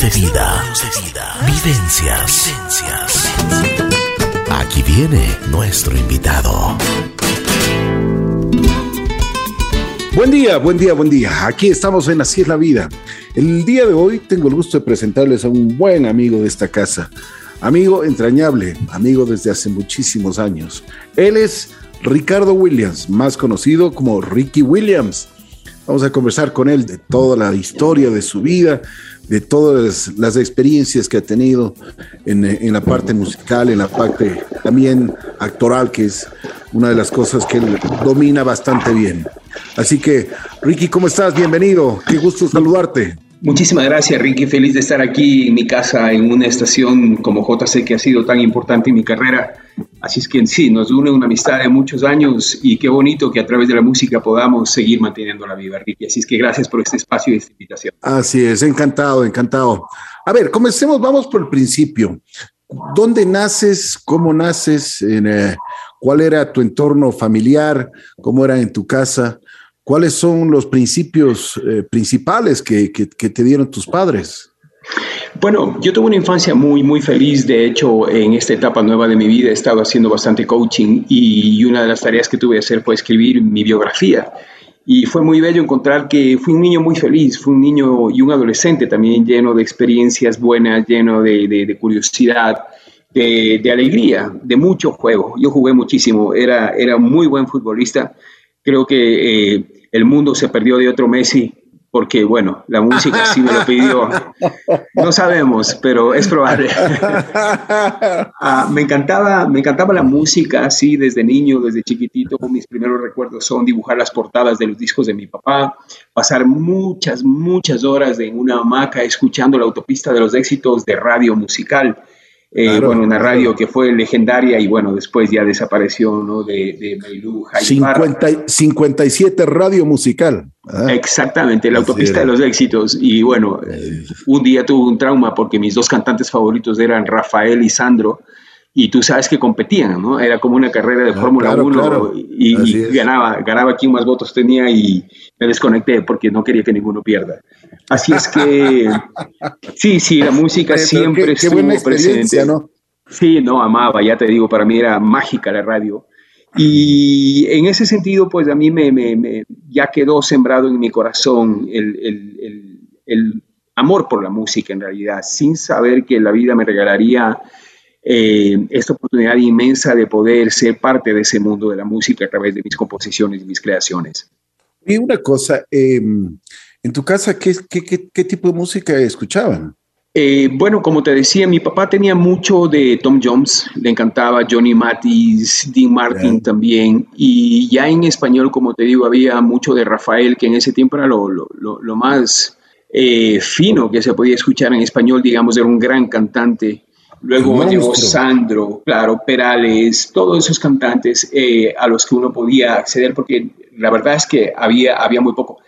de vida. Vivencias. Aquí viene nuestro invitado. Buen día, buen día, buen día. Aquí estamos en Así es la vida. El día de hoy tengo el gusto de presentarles a un buen amigo de esta casa. Amigo entrañable, amigo desde hace muchísimos años. Él es Ricardo Williams, más conocido como Ricky Williams. Vamos a conversar con él de toda la historia de su vida, de todas las experiencias que ha tenido en, la parte musical, en la parte también actoral, que es una de las cosas que él domina bastante bien. Así que, Ricky, ¿cómo estás? Bienvenido. Qué gusto saludarte. Muchísimas gracias, Ricky. Feliz de estar aquí en mi casa, en una estación como JC que ha sido tan importante en mi carrera. Así es que sí, nos une una amistad de muchos años y qué bonito que a través de la música podamos seguir manteniendo la viva, Ricky. Así es que gracias por este espacio y esta invitación. Así es, encantado, encantado. A ver, comencemos, vamos por el principio. ¿Dónde naces? ¿Cómo naces? Eh, ¿Cuál era tu entorno familiar? ¿Cómo era en tu casa? ¿Cuáles son los principios eh, principales que, te dieron tus padres? Bueno, yo tuve una infancia muy, muy feliz. De hecho, en esta etapa nueva de mi vida he estado haciendo bastante coaching y una de las tareas que tuve que hacer fue escribir mi biografía. Y fue muy bello encontrar que fui un niño muy feliz, fui un niño y un adolescente también lleno de experiencias buenas, lleno de, curiosidad, de, alegría, de mucho juego. Yo jugué muchísimo, era, era muy buen futbolista. Creo que eh, el mundo se perdió de otro Messi porque, bueno, la música sí me lo pidió. No sabemos, pero es probable. Ah, me, encantaba, me encantaba la música, sí, desde niño, desde chiquitito. Mis primeros recuerdos son dibujar las portadas de los discos de mi papá, pasar muchas, muchas horas en una hamaca escuchando la autopista de los éxitos de radio musical. Eh, bueno, una radio que fue legendaria y bueno, después ya desapareció, ¿no? De, de Mailú, 57 radio musical. Exactamente, la autopista de los éxitos. Y bueno, un día tuve un trauma porque mis dos cantantes favoritos eran Rafael y Sandro y tú sabes que competían, ¿no? Era como una carrera de ah, Fórmula 1 y, ganaba, ganaba quien más votos tenía y me desconecté porque no quería que ninguno pierda. Así es que, sí, sí, la música siempre qué, estuvo buena presente. ¿no? Sí, no, amaba, ya te digo, para mí era mágica la radio. Y en ese sentido, pues a mí me, me, ya quedó sembrado en mi corazón el, el, el amor por la música en realidad, sin saber que la vida me regalaría eh, esta oportunidad inmensa de poder ser parte de ese mundo de la música a través de mis composiciones y mis creaciones. Y una cosa, em, en tu casa, ¿qué, qué, tipo de música escuchaban? Eh, bueno, como te decía, mi papá tenía mucho de Tom Jones, le encantaba Johnny Mathis, Dean Martin también, y ya en español, como te digo, había mucho de Rafael, que en ese tiempo era lo, lo, lo, más eh, fino que se podía escuchar en español, digamos, era un gran cantante. Luego llegó Sandro, claro, Perales, todos esos cantantes eh, a los que uno podía acceder, porque la verdad es que había, había muy poco.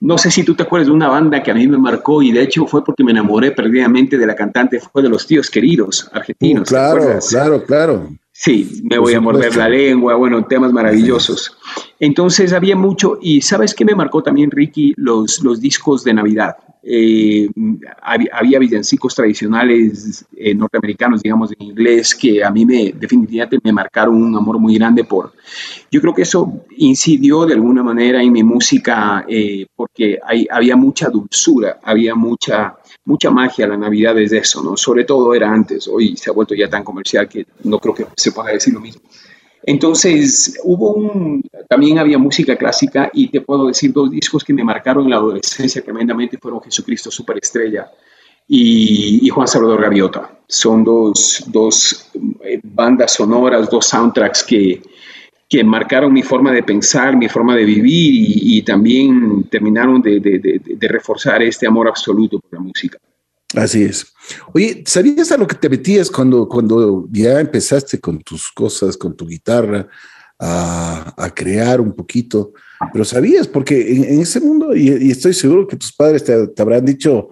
No sé si tú te acuerdas de una banda que a mí me marcó y de hecho fue porque me enamoré perdidamente de la cantante, fue de los tíos queridos argentinos. Uh, claro, claro, claro. Sí, me voy a morder la lengua, bueno, temas maravillosos. Entonces había mucho, y ¿sabes qué me marcó también, Ricky? Los, los discos de Navidad. Eh, había, villancicos tradicionales eh, norteamericanos, digamos, en inglés, que a mí me definitivamente me marcaron un amor muy grande por... Yo creo que eso incidió de alguna manera en mi música eh, porque hay, había mucha dulzura, había mucha, mucha magia la Navidad desde eso, ¿no? Sobre todo era antes, hoy se ha vuelto ya tan comercial que no creo que se pueda decir lo mismo. Entonces, hubo también había música clásica y te puedo decir dos discos que me marcaron en la adolescencia tremendamente fueron Jesucristo Superestrella y, Juan Salvador Gaviota. Son dos, dos eh, bandas sonoras, dos soundtracks que, que marcaron mi forma de pensar, mi forma de vivir y, también terminaron de reforzar este amor absoluto por la música. Así es. Oye, ¿sabías a lo que te metías cuando, cuando ya empezaste con tus cosas, con tu guitarra, a, crear un poquito? Pero sabías, porque en, ese mundo, y, estoy seguro que tus padres te, habrán dicho,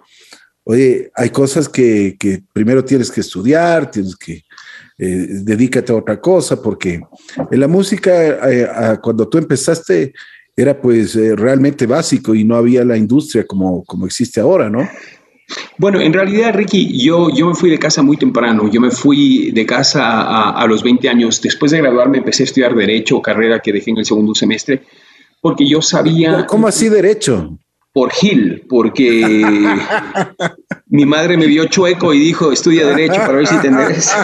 oye, hay cosas que, primero tienes que estudiar, tienes que eh, dedícate a otra cosa, porque en la música, eh, cuando tú empezaste, era pues eh, realmente básico y no había la industria como, como existe ahora, ¿no? Bueno, en realidad, Ricky, yo, yo me fui de casa muy temprano. Yo me fui de casa a, a, los 20 años. Después de graduarme empecé a estudiar Derecho, carrera que dejé en el segundo semestre, porque yo sabía... ¿Cómo así Derecho? Por Gil, porque mi madre me vio chueco y dijo, estudia Derecho para ver si te endereces.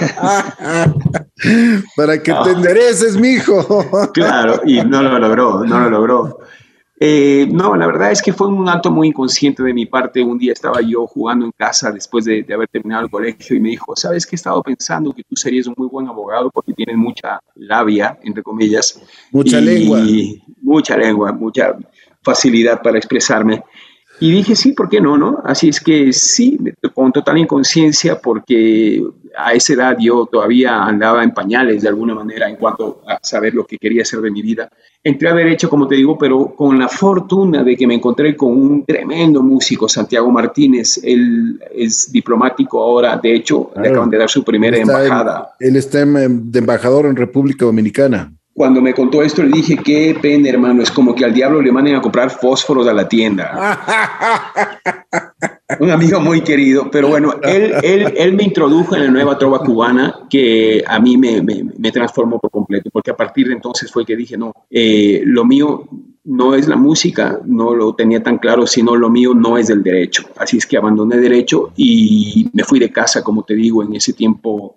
para que te endereces, mijo. claro, y no lo logró, no lo logró. Eh, no, la verdad es que fue un acto muy inconsciente de mi parte. Un día estaba yo jugando en casa después de, haber terminado el colegio y me dijo, ¿sabes qué he estado pensando? Que tú serías un muy buen abogado porque tienes mucha labia, entre comillas. Mucha lengua. Mucha lengua, mucha facilidad para expresarme. Y dije, sí, ¿por qué no? no? Así es que sí, con total inconsciencia, porque a esa edad yo todavía andaba en pañales de alguna manera en cuanto a saber lo que quería hacer de mi vida. Entré a Derecho, como te digo, pero con la fortuna de que me encontré con un tremendo músico, Santiago Martínez. Él es diplomático ahora, de hecho, le acaban de dar su primera embajada. él está de embajador en República Dominicana cuando me contó esto le dije, qué pena, hermano, es como que al diablo le manden a comprar fósforos a la tienda. Un amigo muy querido, pero bueno, él, él, él, me introdujo en la nueva trova cubana que a mí me, me, transformó por completo, porque a partir de entonces fue que dije, no, eh, lo mío no es la música, no lo tenía tan claro, sino lo mío no es el derecho. Así es que abandoné derecho y me fui de casa, como te digo, en ese tiempo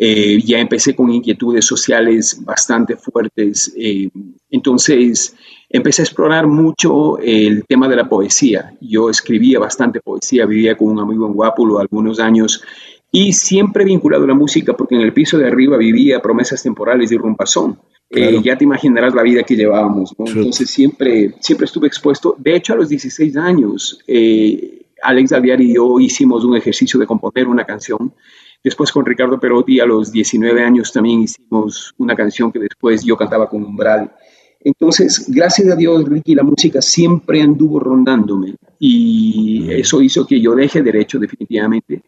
eh, ya empecé con inquietudes sociales bastante fuertes. Eh, entonces empecé a explorar mucho el tema de la poesía. Yo escribía bastante poesía, vivía con un amigo en Guápulo algunos años y siempre vinculado a la música porque en el piso de arriba vivía promesas temporales de Rumpazón. Eh, ya te imaginarás la vida que llevábamos. Entonces siempre, siempre estuve expuesto. De hecho, a los 16 años, Alex Alviar y yo hicimos un ejercicio de componer una canción Después con Ricardo Perotti a los 19 años también hicimos una canción que después yo cantaba con Umbral. Entonces, gracias a Dios, Ricky, la música siempre anduvo rondándome y eso hizo que yo deje derecho definitivamente.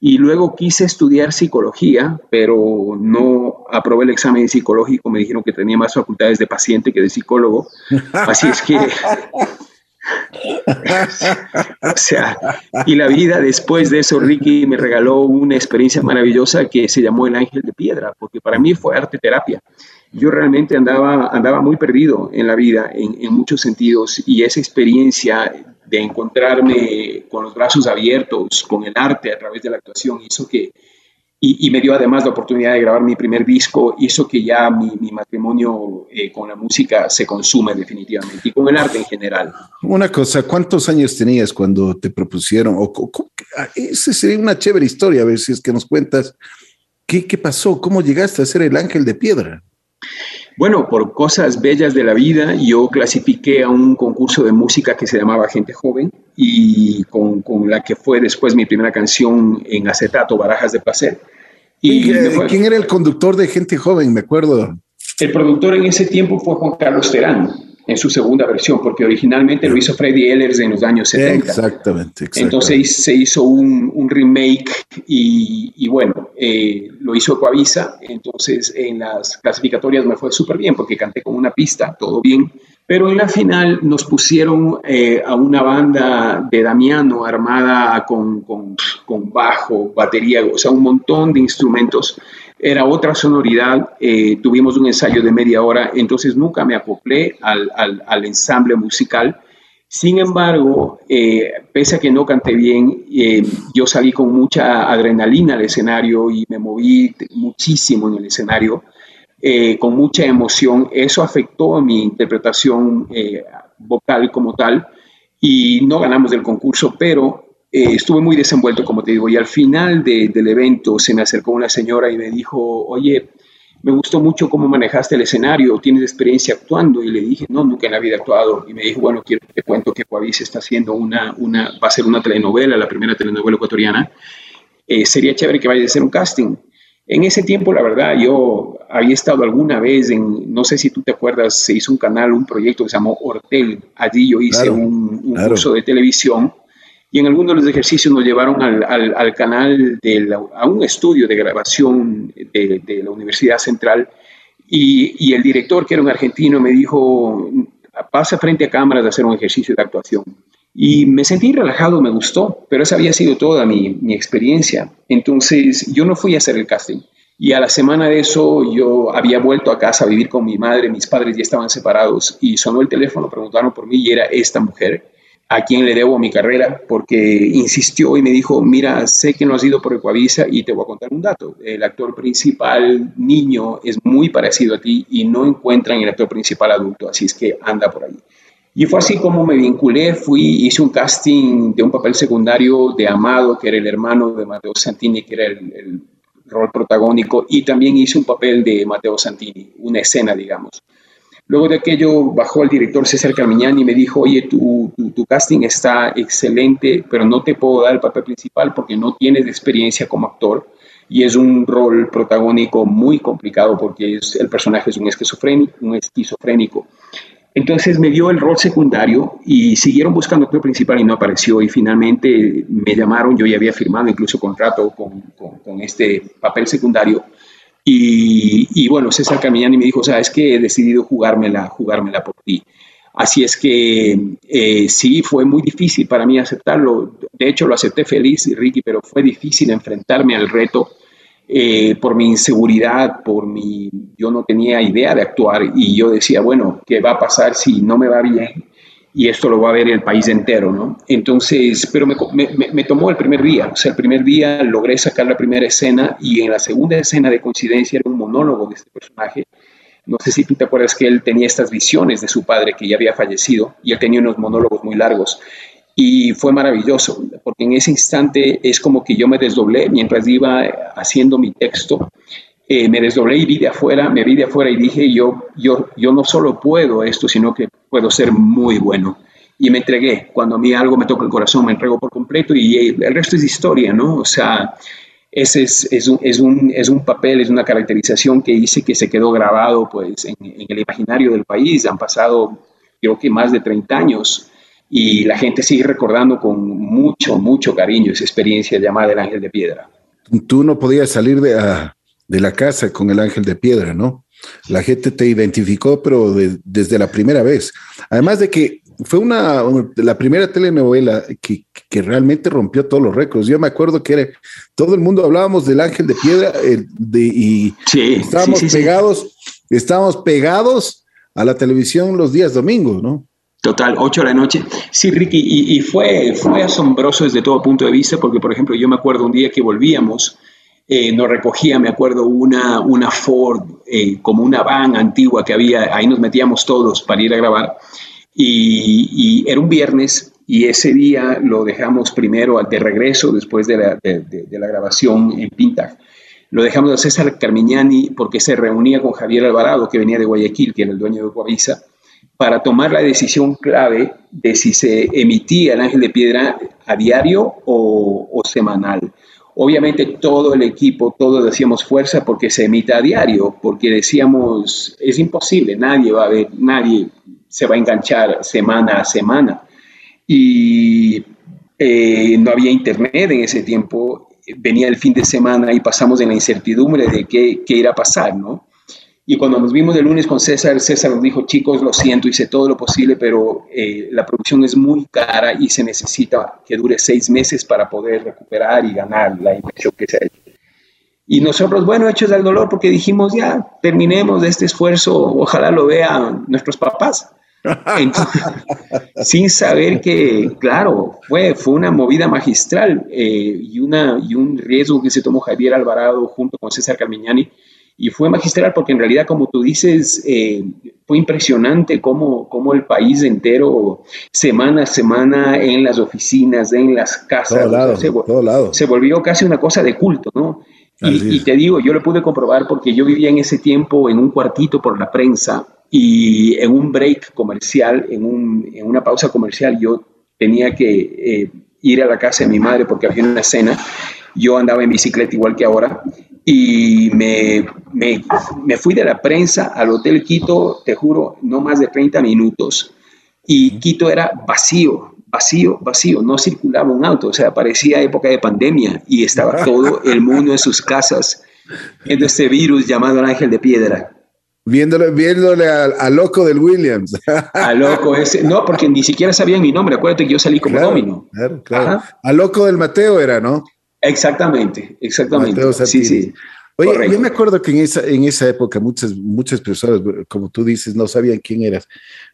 Y luego quise estudiar psicología, pero no aprobé el examen psicológico. Me dijeron que tenía más facultades de paciente que de psicólogo. Así es que o sea, y la vida después de eso, Ricky me regaló una experiencia maravillosa que se llamó el ángel de piedra, porque para mí fue arte terapia. Yo realmente andaba, andaba muy perdido en la vida en, en muchos sentidos y esa experiencia de encontrarme con los brazos abiertos, con el arte a través de la actuación, hizo que, y, me dio además la oportunidad de grabar mi primer disco, hizo que ya mi, matrimonio eh, con la música se consume definitivamente y con el arte en general. Una cosa, ¿cuántos años tenías cuando te propusieron? O, ah, esa sería una chévere historia, a ver si es que nos cuentas. ¿Qué, ¿Qué pasó? ¿Cómo llegaste a ser el ángel de piedra? Bueno, por cosas bellas de la vida, yo clasifiqué a un concurso de música que se llamaba Gente Joven y con, con la que fue después mi primera canción en acetato, Barajas de Placer. Y ¿Quién era el conductor de Gente Joven? Me acuerdo. El productor en ese tiempo fue Juan Carlos Terán en su segunda versión, porque originalmente lo hizo Freddy Ehlers en los años 70. Exactamente. Entonces se hizo un, un remake y, bueno, eh, lo hizo Coavisa, entonces en las clasificatorias me fue súper bien porque canté con una pista, todo bien, pero en la final nos pusieron eh, a una banda de Damiano armada con, con, bajo, batería, o sea, un montón de instrumentos era otra sonoridad, eh, tuvimos un ensayo de media hora, entonces nunca me acoplé al, al, ensamble musical. Sin embargo, eh, pese a que no canté bien, eh, yo salí con mucha adrenalina al escenario y me moví muchísimo en el escenario, con mucha emoción. Eso afectó a mi interpretación vocal como tal y no ganamos el concurso, pero eh, estuve muy desenvuelto, como te digo, y al final del evento se me acercó una señora y me dijo, oye, me gustó mucho cómo manejaste el escenario, tienes experiencia actuando, y le dije, no, nunca en la vida he actuado, y me dijo, bueno, quiero te cuento que Coavís está haciendo una, una, va a ser una telenovela, la primera telenovela ecuatoriana, eh, sería chévere que vayas a hacer un casting. En ese tiempo, la verdad, yo había estado alguna vez en, no sé si tú te acuerdas, se hizo un canal, un proyecto que se llamó Hortel. Allí yo hice un, curso de televisión y en algunos de los ejercicios nos llevaron al, al, canal, de a un estudio de grabación de, la Universidad Central y, y, el director, que era un argentino, me dijo, pasa frente a cámaras a hacer un ejercicio de actuación. Y me sentí relajado, me gustó, pero esa había sido toda mi, mi experiencia. Entonces yo no fui a hacer el casting. Y a la semana de eso yo había vuelto a casa a vivir con mi madre, mis padres ya estaban separados y sonó el teléfono, preguntaron por mí y era esta mujer a quien le debo mi carrera, porque insistió y me dijo, mira, sé que no has ido por Ecuavisa y te voy a contar un dato. El actor principal niño es muy parecido a ti y no encuentran el actor principal adulto, así es que anda por ahí. Y fue así como me vinculé, fui, hice un casting de un papel secundario de Amado, que era el hermano de Mateo Santini, que era el, rol protagónico, y también hice un papel de Mateo Santini, una escena, digamos. Luego de aquello bajó el director César Carmiñán y me dijo, oye, tu, casting está excelente, pero no te puedo dar el papel principal porque no tienes experiencia como actor y es un rol protagónico muy complicado porque es, el personaje es un esquizofrénico, un esquizofrénico. Entonces me dio el rol secundario y siguieron buscando actor principal y no apareció y finalmente me llamaron, yo ya había firmado incluso contrato con, con, este papel secundario y, y, bueno, César Camiñani me dijo, sabes que he decidido jugármela, jugármela por ti. Así es que eh, sí, fue muy difícil para mí aceptarlo. De hecho, lo acepté feliz, Ricky, pero fue difícil enfrentarme al reto eh, por mi inseguridad, por mi, yo no tenía idea de actuar y yo decía, bueno, ¿qué va a pasar si no me va bien? Y esto lo va a ver el país entero, ¿no? Entonces, pero me, me, tomó el primer día, o sea, el primer día logré sacar la primera escena y en la segunda escena de coincidencia era un monólogo de este personaje. No sé si tú te acuerdas que él tenía estas visiones de su padre que ya había fallecido y él tenía unos monólogos muy largos. Y fue maravilloso, porque en ese instante es como que yo me desdoblé mientras iba haciendo mi texto. Eh, me desdoblé y vi de afuera, me vi de afuera y dije, yo, yo, yo no solo puedo esto, sino que puedo ser muy bueno. Y me entregué. Cuando a mí algo me toca el corazón, me entrego por completo y el resto es historia, ¿no? O sea, ese es, es, un, es, un, es, un, papel, es una caracterización que hice que se quedó grabado pues, en, en el imaginario del país. Han pasado, creo que más de 30 años y la gente sigue recordando con mucho, mucho cariño esa experiencia llamada el ángel de piedra. Tú no podías salir de, ah, de la casa con el ángel de piedra, ¿no? La gente te identificó, pero desde la primera vez. Además de que fue una, la primera telenovela que, que, realmente rompió todos los récords. Yo me acuerdo que era, todo el mundo hablábamos del ángel de piedra de, y estábamos pegados, estábamos pegados a la televisión los días domingos, ¿no? Total, 8 de la noche. Sí, Ricky, y, fue, fue asombroso desde todo punto de vista, porque, por ejemplo, yo me acuerdo un día que volvíamos, eh, nos recogía, me acuerdo, una, una Ford, eh, como una van antigua que había, ahí nos metíamos todos para ir a grabar, y, era un viernes, y ese día lo dejamos primero de regreso, después de la, grabación en Pinta. Lo dejamos a César Carmiñani porque se reunía con Javier Alvarado, que venía de Guayaquil, que era el dueño de Coavisa, para tomar la decisión clave de si se emitía el ángel de piedra a diario o, semanal. Obviamente todo el equipo, todos decíamos fuerza porque se emita a diario, porque decíamos, es imposible, nadie va a ver, nadie se va a enganchar semana a semana. Y eh, no había internet en ese tiempo, venía el fin de semana y pasamos en la incertidumbre de qué, qué irá a pasar, ¿no? Y cuando nos vimos el lunes con César, César nos dijo, chicos, lo siento, hice todo lo posible, pero eh, la producción es muy cara y se necesita que dure seis meses para poder recuperar y ganar la inversión que se ha hecho. Y nosotros, bueno, hechos del dolor, porque dijimos, ya, terminemos de este esfuerzo, ojalá lo vean nuestros papás. sin saber que, claro, fue, fue una movida magistral eh, y, una, y un riesgo que se tomó Javier Alvarado junto con César Carmiñani y fue magistral porque en realidad, como tú dices, eh, fue impresionante cómo, cómo, el país entero, semana a semana, en las oficinas, en las casas, se, se, volvió casi una cosa de culto, ¿no? Y, te digo, yo lo pude comprobar porque yo vivía en ese tiempo en un cuartito por la prensa y en un break comercial, en, un, en una pausa comercial, yo tenía que eh, ir a la casa de mi madre porque había una cena. Yo andaba en bicicleta igual que ahora y me, me, me, fui de la prensa al Hotel Quito, te juro, no más de 30 minutos. Y Quito era vacío, vacío, vacío, no circulaba un auto, o sea, parecía época de pandemia y estaba todo el mundo en sus casas viendo este virus llamado el ángel de piedra. Viéndole, viéndole a, loco del Williams. A loco ese. No, porque ni siquiera sabía mi nombre. Acuérdate que yo salí como domino. Claro, claro. A loco del Mateo era, ¿no? Exactamente, exactamente. sí, sí. Oye, yo me acuerdo que en esa, en esa época muchas, muchas personas, como tú dices, no sabían quién eras,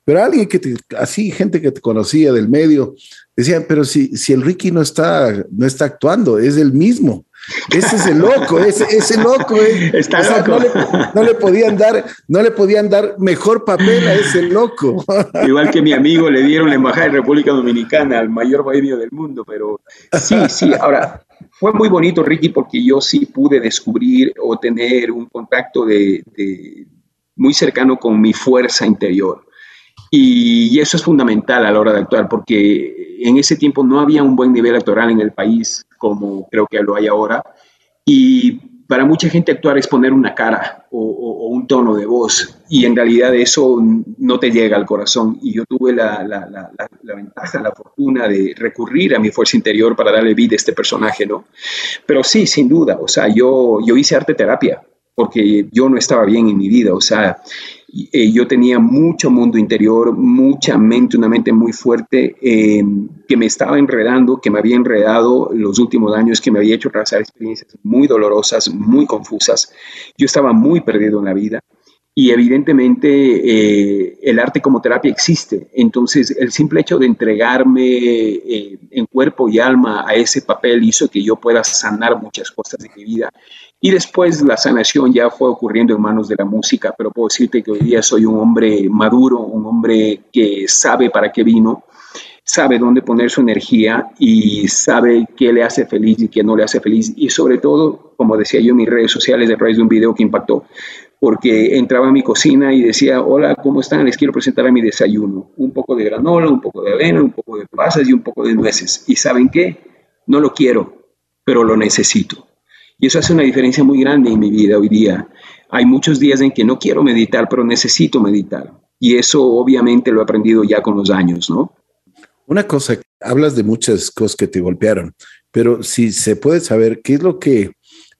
pero alguien que te, así, gente que te conocía del medio, decían, pero si, si el Ricky no está, no está actuando, es el mismo. Ese es el loco, ese, ese loco. Eh. Está loco. No, le, no, le, podían dar, no le podían dar mejor papel a ese loco. Igual que mi amigo le dieron la embajada de República Dominicana al mayor bohemio del mundo, pero sí, sí. Ahora, fue muy bonito, Ricky, porque yo sí pude descubrir o tener un contacto de, muy cercano con mi fuerza interior. Y, eso es fundamental a la hora de actuar, porque en ese tiempo no había un buen nivel actoral en el país como creo que lo hay ahora. Y para mucha gente actuar es poner una cara o, un tono de voz y en realidad eso no te llega al corazón. Y yo tuve la, la, ventaja, la fortuna de recurrir a mi fuerza interior para darle vida a este personaje, ¿no? Pero sí, sin duda, o sea, yo, yo hice arte terapia porque yo no estaba bien en mi vida, o sea, eh, yo tenía mucho mundo interior, mucha mente, una mente muy fuerte eh, que me estaba enredando, que me había enredado los últimos años, que me había hecho pasar experiencias muy dolorosas, muy confusas. Yo estaba muy perdido en la vida y evidentemente eh, el arte como terapia existe. Entonces el simple hecho de entregarme en cuerpo y alma a ese papel hizo que yo pueda sanar muchas cosas de mi vida y después la sanación ya fue ocurriendo en manos de la música, pero puedo decirte que hoy día soy un hombre maduro, un hombre que sabe para qué vino, sabe dónde poner su energía y sabe qué le hace feliz y qué no le hace feliz. Y sobre todo, como decía yo en mis redes sociales, a través de un video que impactó, porque entraba a mi cocina y decía, hola, ¿cómo están? Les quiero presentar a mi desayuno. Un poco de granola, un poco de avena, un poco de pasas y un poco de nueces. ¿Y saben qué? No lo quiero, pero lo necesito. Y eso hace una diferencia muy grande en mi vida hoy día. Hay muchos días en que no quiero meditar, pero necesito meditar. Y eso obviamente lo he aprendido ya con los años, ¿no? Una cosa, hablas de muchas cosas que te golpearon, pero si se puede saber qué es lo que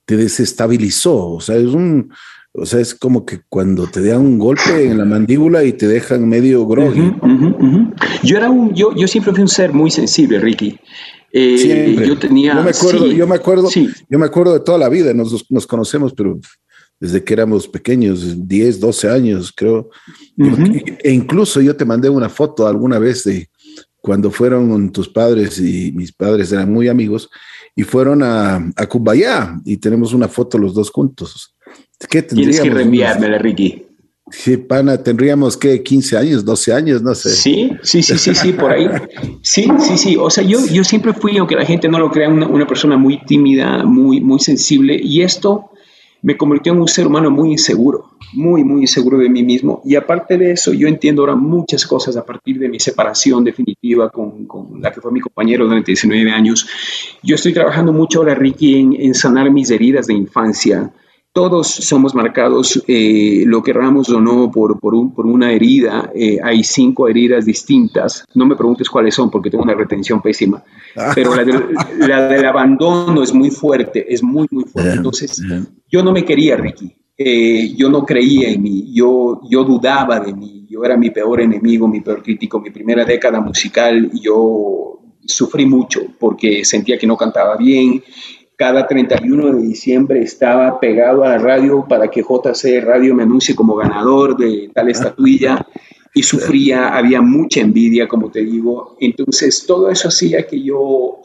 te desestabilizó, o sea, es un, o sea, es como que cuando te dan un golpe en la mandíbula y te dejan medio groggy. Yo era un, yo, yo siempre fui un ser muy sensible, Ricky. Eh, yo tenía. Yo me acuerdo, yo me acuerdo, yo me acuerdo de toda la vida, nos, nos, conocemos, pero desde que éramos pequeños, 10, 12 años, creo. E incluso yo te mandé una foto alguna vez de cuando fueron tus padres y mis padres eran muy amigos y fueron a, a Cumbayá y tenemos una foto los dos juntos. ¿Qué Tienes que reenviármela, Ricky. Sí, pana, tendríamos que 15 años, 12 años, no sé. Sí, sí, sí, sí, sí, por ahí. Sí, sí, sí. O sea, yo, yo siempre fui, aunque la gente no lo crea, una, una, persona muy tímida, muy, muy sensible. Y esto me convirtió en un ser humano muy inseguro, muy, muy inseguro de mí mismo. Y aparte de eso, yo entiendo ahora muchas cosas a partir de mi separación definitiva con, con la que fue mi compañero durante 19 años. Yo estoy trabajando mucho ahora, Ricky, en, en sanar mis heridas de infancia todos somos marcados, eh, lo querramos o no, por, por, un, por una herida. Eh, hay cinco heridas distintas. No me preguntes cuáles son porque tengo una retención pésima. Pero la, del abandono es muy fuerte, es muy, muy fuerte. Entonces, yo no me quería, Ricky. Eh, yo no creía en mí, yo, yo dudaba de mí, yo era mi peor enemigo, mi peor crítico. Mi primera década musical, yo sufrí mucho porque sentía que no cantaba bien, cada 31 de diciembre estaba pegado a la radio para que JC Radio me anuncie como ganador de tal estatuilla y sufría, había mucha envidia, como te digo. Entonces, todo eso hacía que yo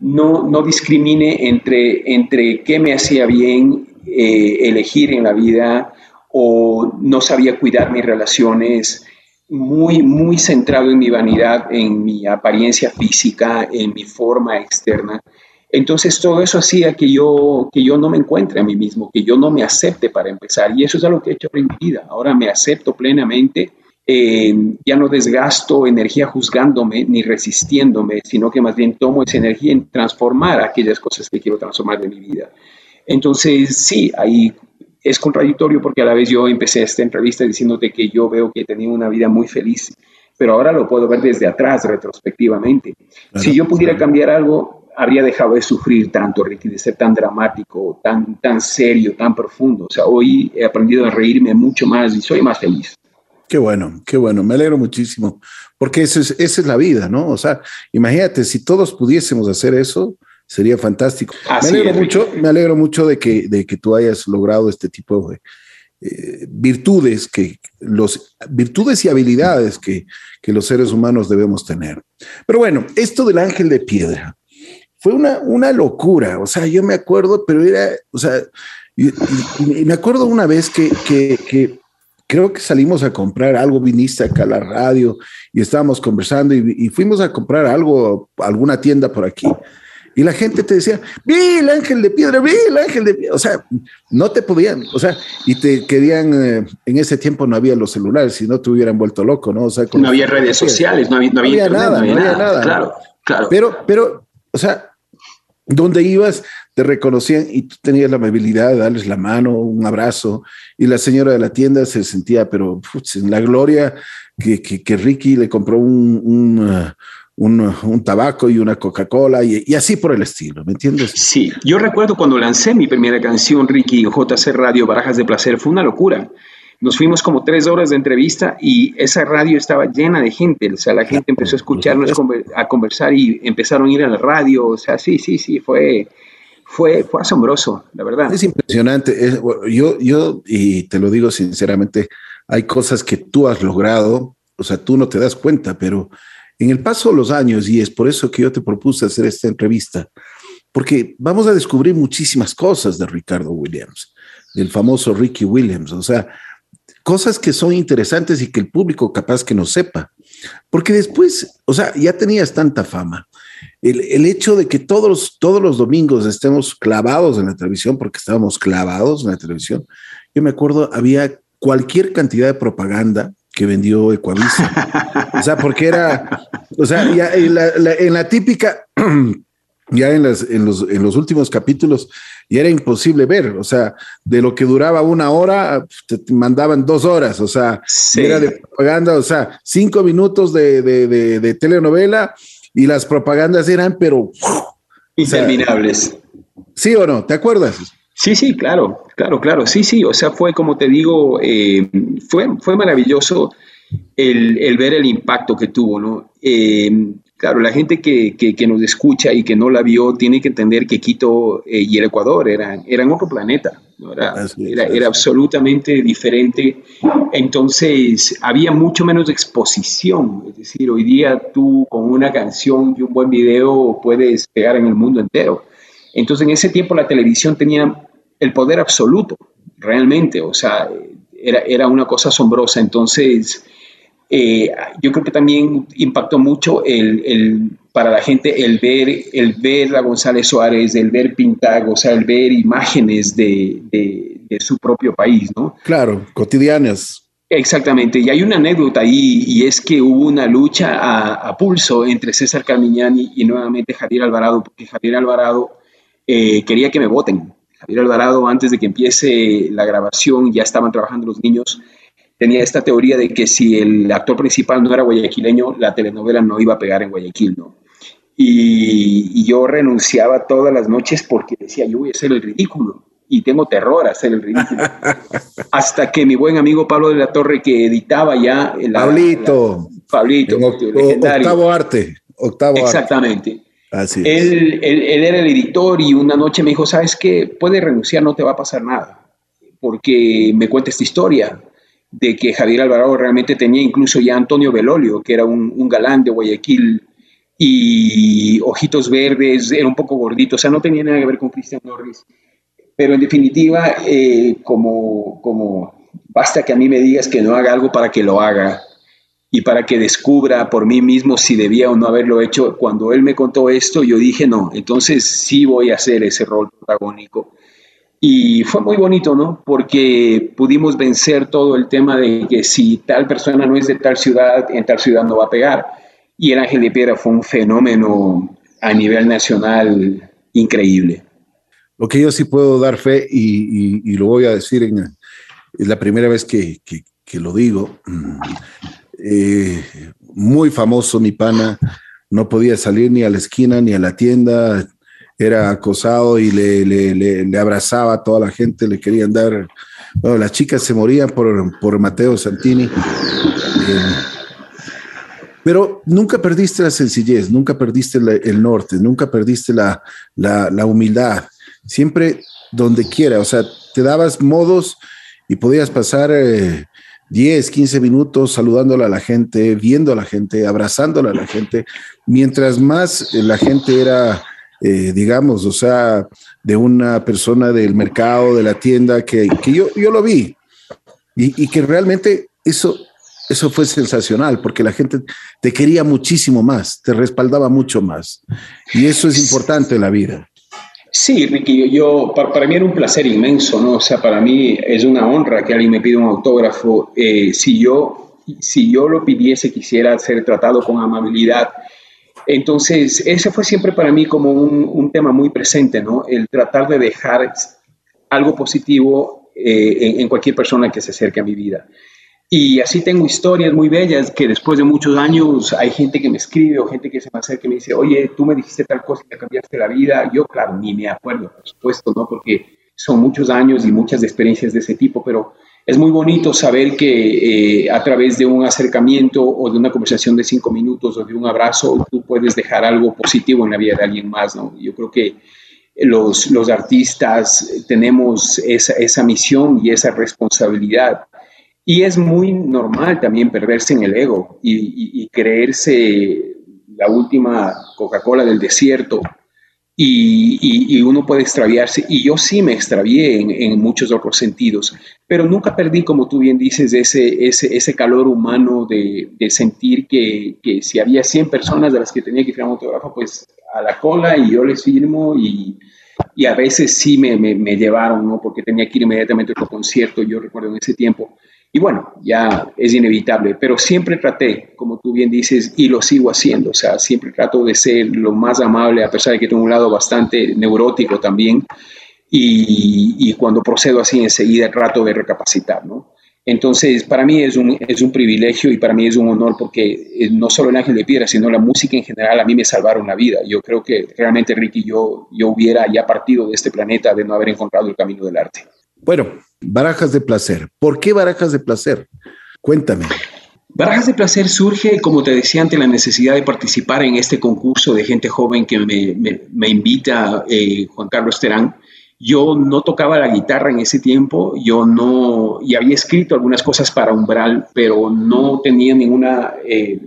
no, no discrimine entre, entre qué me hacía bien eh, elegir en la vida o no sabía cuidar mis relaciones muy, muy centrado en mi vanidad, en mi apariencia física, en mi forma externa. Entonces todo eso hacía que yo, que yo no me encuentre a mí mismo, que yo no me acepte para empezar. Y eso es algo que he hecho en mi vida. Ahora me acepto plenamente. Eh, ya no desgasto energía juzgándome ni resistiéndome, sino que más bien tomo esa energía en transformar aquellas cosas que quiero transformar de mi vida. Entonces, sí, ahí es contradictorio porque a la vez yo empecé esta entrevista diciéndote que yo veo que he tenido una vida muy feliz, pero ahora lo puedo ver desde atrás, retrospectivamente. si yo pudiera cambiar algo, habría dejado de sufrir tanto, Ricky, de ser tan dramático, tan, tan serio, tan profundo. O sea, hoy he aprendido a reírme mucho más y soy más feliz. Qué bueno, qué bueno, me alegro muchísimo, porque esa es, esa es la vida, ¿no? O sea, imagínate, si todos pudiésemos hacer eso, sería fantástico. me alegro mucho, me alegro mucho de que, de que tú hayas logrado este tipo de eh, virtudes que los virtudes y habilidades que, que los seres humanos debemos tener. Pero bueno, esto del ángel de piedra fue una, una locura. O sea, yo me acuerdo, pero era, o sea, y, me acuerdo una vez que, que, que creo que salimos a comprar algo, viniste acá a la radio y estábamos conversando y, y, fuimos a comprar algo, alguna tienda por aquí. Y la gente te decía, vi el ángel de piedra, vi el ángel de piedra. O sea, no te podían, o sea, y te querían, eh, en ese tiempo no había los celulares, si no te hubieran vuelto loco, ¿no? O sea, no había redes sociales, no había, no había, nada, no había nada. Claro, claro. Pero, pero, o sea, donde ibas, te reconocían y tú tenías la amabilidad de darles la mano, un abrazo, y la señora de la tienda se sentía, pero en la gloria que, que, Ricky le compró un, un, uh, un, tabaco y una Coca-Cola y, así por el estilo, ¿me entiendes? Sí, yo recuerdo cuando lancé mi primera canción, Ricky, JC Radio, Barajas de Placer, fue una locura. Nos fuimos como tres horas de entrevista y esa radio estaba llena de gente, o sea, la gente empezó a escucharnos, a conversar y empezaron a ir a la radio, o sea, sí, sí, sí, fue, fue, fue asombroso, la verdad. Es impresionante, yo, yo, y te lo digo sinceramente, hay cosas que tú has logrado, o sea, tú no te das cuenta, pero en el paso de los años, y es por eso que yo te propuse hacer esta entrevista, porque vamos a descubrir muchísimas cosas de Ricardo Williams, del famoso Ricky Williams, o sea, cosas que son interesantes y que el público capaz que no sepa. Porque después, o sea, ya tenías tanta fama. El, el, hecho de que todos, todos los domingos estemos clavados en la televisión, porque estábamos clavados en la televisión, yo me acuerdo, había cualquier cantidad de propaganda que vendió Ecuavisa. o sea, porque era, o sea, en, la, típica, ya en, las, en, los, en los últimos capítulos, ya era imposible ver, o sea, de lo que duraba una hora, te mandaban dos horas, o sea, era de propaganda, o sea, cinco minutos de, de, telenovela y las propagandas eran, pero... Interminables. ¿Sí o no? ¿Te acuerdas? Sí, sí, claro, claro, claro, sí, sí, o sea, fue como te digo, eh, fue, fue maravilloso el, ver el impacto que tuvo, ¿no? Eh, claro, la gente que, que, nos escucha y que no la vio tiene que entender que Quito eh, y el Ecuador eran, eran otro planeta, ¿no? era, era, era, absolutamente diferente, entonces había mucho menos exposición, es decir, hoy día tú con una canción y un buen video puedes pegar en el mundo entero. Entonces en ese tiempo la televisión tenía el poder absoluto, realmente, o sea, era, era una cosa asombrosa. Entonces, eh, yo creo que también impactó mucho el, el, para la gente el ver, el ver a González Suárez, el ver pintar, o sea, el ver imágenes de, de, de su propio país, ¿no? Claro, cotidianas. Exactamente, y hay una anécdota ahí, y es que hubo una lucha a, a pulso entre César Carmiñani y nuevamente Javier Alvarado, porque Javier Alvarado eh, quería que me voten. Javier Alvarado, antes de que empiece la grabación, ya estaban trabajando los niños, tenía esta teoría de que si el actor principal no era guayaquileño, la telenovela no iba a pegar en Guayaquil, ¿no? Y, yo renunciaba todas las noches porque decía, yo voy a hacer el ridículo y tengo terror a hacer el ridículo. Hasta que mi buen amigo Pablo de la Torre, que editaba ya... La, Pablito. Pablito, legendario. Octavo arte. Octavo Exactamente. Él, él, era el editor y una noche me dijo, ¿sabes qué? Puedes renunciar, no te va a pasar nada. Porque me cuenta esta historia de que Javier Alvarado realmente tenía incluso ya Antonio Belolio, que era un, galán de Guayaquil, y ojitos verdes, era un poco gordito, o sea, no tenía nada que ver con Cristian Norris. Pero en definitiva, eh, como, como basta que a mí me digas que no haga algo para que lo haga, y para que descubra por mí mismo si debía o no haberlo hecho. Cuando él me contó esto, yo dije, no, entonces sí voy a hacer ese rol protagónico. Y fue muy bonito, ¿no? Porque pudimos vencer todo el tema de que si tal persona no es de tal ciudad, en tal ciudad no va a pegar. Y el Ángel de Piedra fue un fenómeno a nivel nacional increíble. Lo que yo sí puedo dar fe, y, lo voy a decir, es la primera vez que, que lo digo, eh, muy famoso mi pana, no podía salir ni a la esquina ni a la tienda, era acosado y le, le, abrazaba a toda la gente, le querían dar, bueno, las chicas se morían por, por Mateo Santini. Eh, pero nunca perdiste la sencillez, nunca perdiste el norte, nunca perdiste la, la, humildad. Siempre donde quiera, o sea, te dabas modos y podías pasar 10, eh, 15 minutos saludándole a la gente, viendo a la gente, abrazándole a la gente. Mientras más la gente era, eh, digamos, o sea, de una persona del mercado, de la tienda, que, que yo, yo lo vi. Y, que realmente eso eso fue sensacional porque la gente te quería muchísimo más, te respaldaba mucho más. Y eso es importante en la vida. Sí, Ricky, yo, para, mí era un placer inmenso, ¿no? O sea, para mí es una honra que alguien me pida un autógrafo. Eh, si, yo, si yo lo pidiese, quisiera ser tratado con amabilidad. Entonces, ese fue siempre para mí como un, tema muy presente, ¿no? El tratar de dejar algo positivo eh, en cualquier persona que se acerque a mi vida. Y así tengo historias muy bellas que después de muchos años hay gente que me escribe o gente que se me acerca y me dice, oye, tú me dijiste tal cosa y me cambiaste la vida. Yo, claro, ni me acuerdo, por supuesto, ¿no? Porque son muchos años y muchas experiencias de ese tipo, pero es muy bonito saber que eh, a través de un acercamiento o de una conversación de cinco minutos o de un abrazo, tú puedes dejar algo positivo en la vida de alguien más, ¿no? Yo creo que los, los artistas tenemos esa, esa misión y esa responsabilidad y es muy normal también perderse en el ego y, creerse la última Coca-Cola del desierto. Y, uno puede extraviarse, y yo sí me extravié en, muchos otros sentidos, pero nunca perdí, como tú bien dices, ese, ese, ese calor humano de, sentir que, si había 100 personas de las que tenía que firmar un autógrafo, pues a la cola y yo les firmo y, a veces sí me, me, me, llevaron, ¿no? porque tenía que ir inmediatamente a otro concierto, yo recuerdo en ese tiempo, y bueno, ya es inevitable, pero siempre traté, como tú bien dices, y lo sigo haciendo, o sea, siempre trato de ser lo más amable, a pesar de que tengo un lado bastante neurótico también, y, cuando procedo así enseguida trato de recapacitar, ¿no? Entonces, para mí es un, es un privilegio y para mí es un honor porque eh, no solo el Ángel de Piedra, sino la música en general a mí me salvaron la vida. Yo creo que realmente, Ricky, yo, yo hubiera ya partido de este planeta de no haber encontrado el camino del arte. Bueno, Barajas de Placer. ¿Por qué Barajas de Placer? Cuéntame. Barajas de Placer surge, como te decía, ante la necesidad de participar en este concurso de gente joven que me, invita eh, Juan Carlos Terán. Yo no tocaba la guitarra en ese tiempo, yo no, y había escrito algunas cosas para Umbral, pero no tenía ningún eh,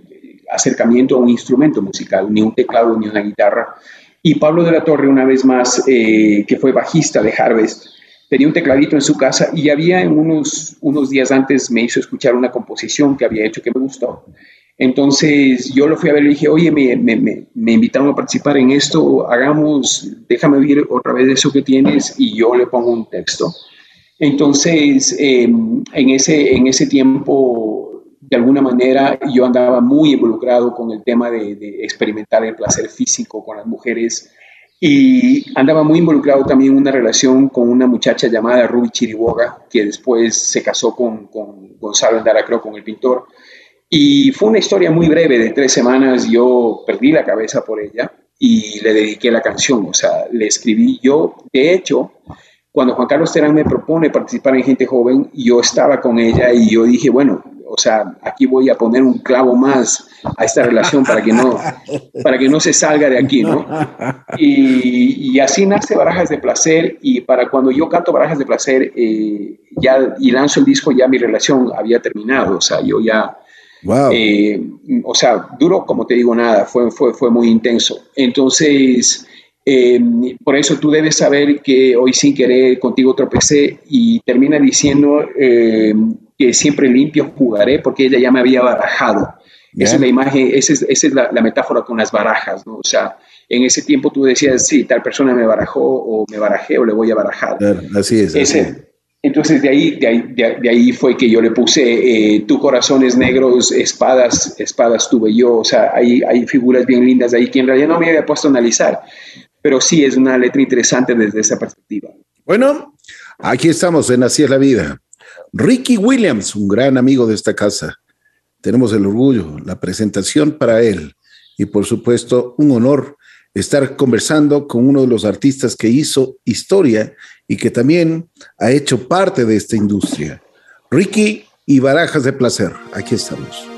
acercamiento a un instrumento musical, ni un teclado, ni una guitarra. Y Pablo de la Torre, una vez más, eh, que fue bajista de Harvest, tenía un tecladito en su casa y había unos, unos días antes me hizo escuchar una composición que había hecho que me gustó. Entonces yo lo fui a ver y le dije, oye, me, me, me, invitaron a participar en esto, hagamos, déjame oír otra vez eso que tienes y yo le pongo un texto. Entonces, em, en, ese, en ese tiempo, de alguna manera, yo andaba muy involucrado con el tema de, de experimentar el placer físico con las mujeres y andaba muy involucrado también en una relación con una muchacha llamada Ruby Chiriboga, que después se casó con, con Gonzalo Andaracro, con el pintor. Y fue una historia muy breve, de tres semanas. Yo perdí la cabeza por ella y le dediqué la canción. O sea, le escribí yo. De hecho, cuando Juan Carlos Terán me propone participar en Gente Joven, yo estaba con ella y yo dije, bueno, o sea, aquí voy a poner un clavo más a esta relación para que no, para que no se salga de aquí, ¿no? Y, así nace Barajas de Placer y para cuando yo canto Barajas de Placer eh, ya, y lanzo el disco, ya mi relación había terminado, o sea, yo ya... Eh, o sea, duro, como te digo, nada, fue, fue, fue muy intenso. Entonces, eh, por eso tú debes saber que hoy sin querer contigo tropecé y termina diciendo que siempre limpio jugaré porque ella ya me había barajado. Esa es la imagen, esa es, la, metáfora con las barajas, ¿no? O sea, en ese tiempo tú decías, sí, tal persona me barajó o me barajé o le voy a barajar. así es. Entonces de ahí, de ahí, fue que yo le puse, eh, tu corazón es negros, espadas, espadas tuve yo. O sea, hay, hay figuras bien lindas ahí que en realidad no me había puesto a analizar. Pero sí es una letra interesante desde esa perspectiva. Bueno, aquí estamos en Así es la vida. Ricky Williams, un gran amigo de esta casa. Tenemos el orgullo, la presentación para él. y por supuesto un honor estar conversando con uno de los artistas que hizo historia y que también ha hecho parte de esta industria. Ricky y Barajas de Placer, aquí estamos.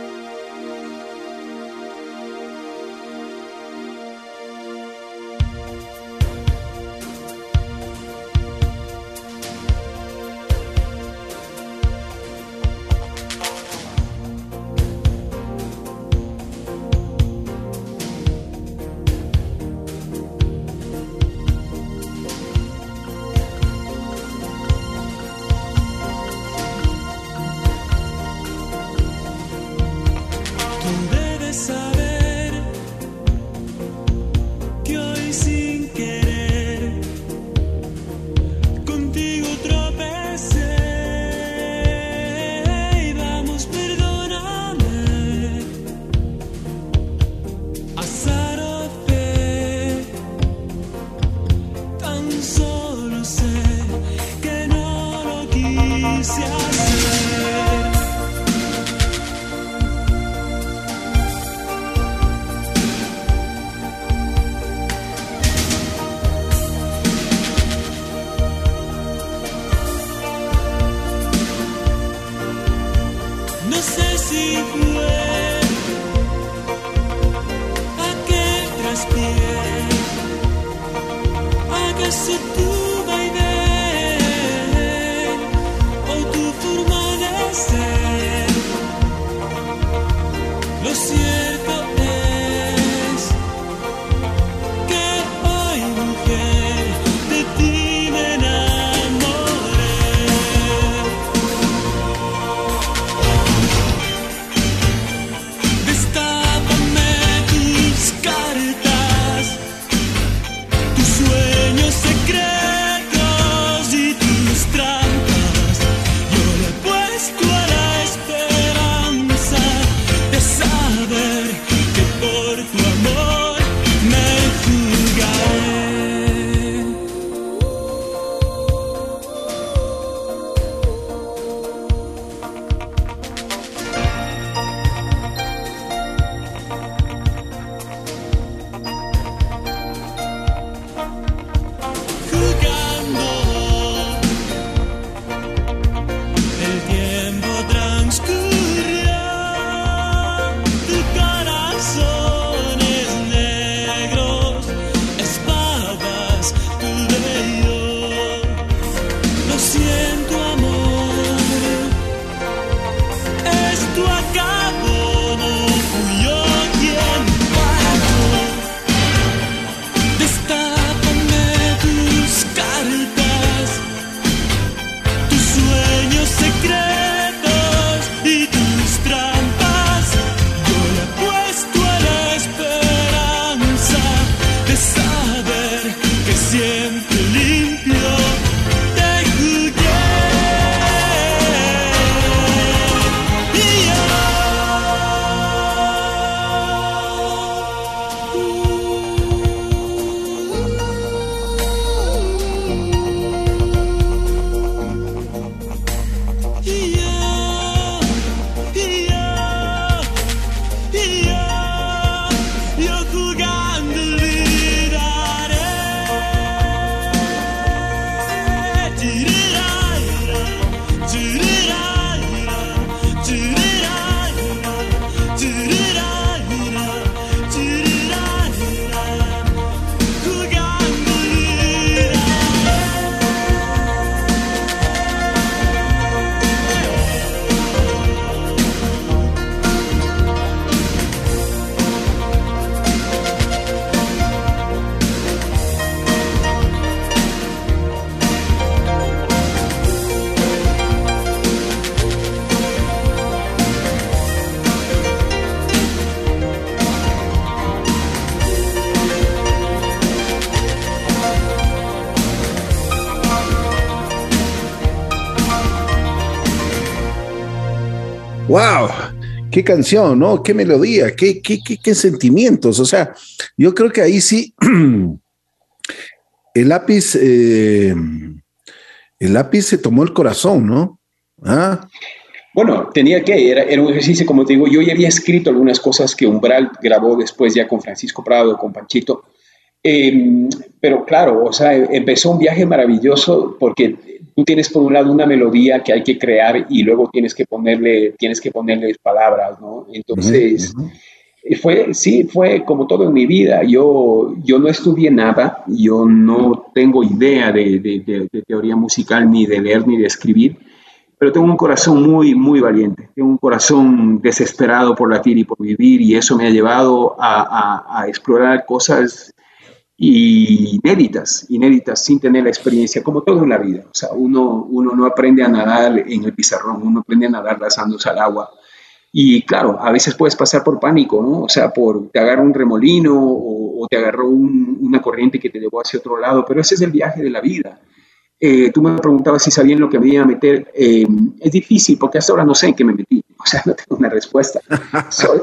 do ¡Wow! qué canción, ¿no? Qué melodía, qué, qué, qué, sentimientos. O sea, yo creo que ahí sí, el lápiz, eh, el lápiz se tomó el corazón, ¿no? ¿Ah? Bueno, tenía que, era, era, un ejercicio, como te digo, yo ya había escrito algunas cosas que Umbral grabó después ya con Francisco Prado, con Panchito, em, pero claro, o sea, empezó un viaje maravilloso porque tú tienes por un lado una melodía que hay que crear y luego tienes que ponerle, tienes que ponerle palabras, ¿no? Entonces, fue, sí, fue como todo en mi vida. Yo, yo no estudié nada, yo no tengo idea de, de teoría musical, ni de leer, ni de escribir pero tengo un corazón muy, muy valiente, tengo un corazón desesperado por latir y por vivir y eso me ha llevado a, explorar cosas inéditas, inéditas sin tener la experiencia, como todo en la vida. O sea, uno, uno no aprende a nadar en el pizarrón, uno aprende a nadar lanzándose al agua. Y claro, a veces puedes pasar por pánico, ¿no? O sea, por te agarra un remolino o, te agarró una corriente que te llevó hacia otro lado, pero ese es el viaje de la vida. Eh, tú me preguntabas si sabían lo que me iba a meter. Eh, es difícil porque hasta ahora no sé en qué me metí. O sea, no tengo una respuesta.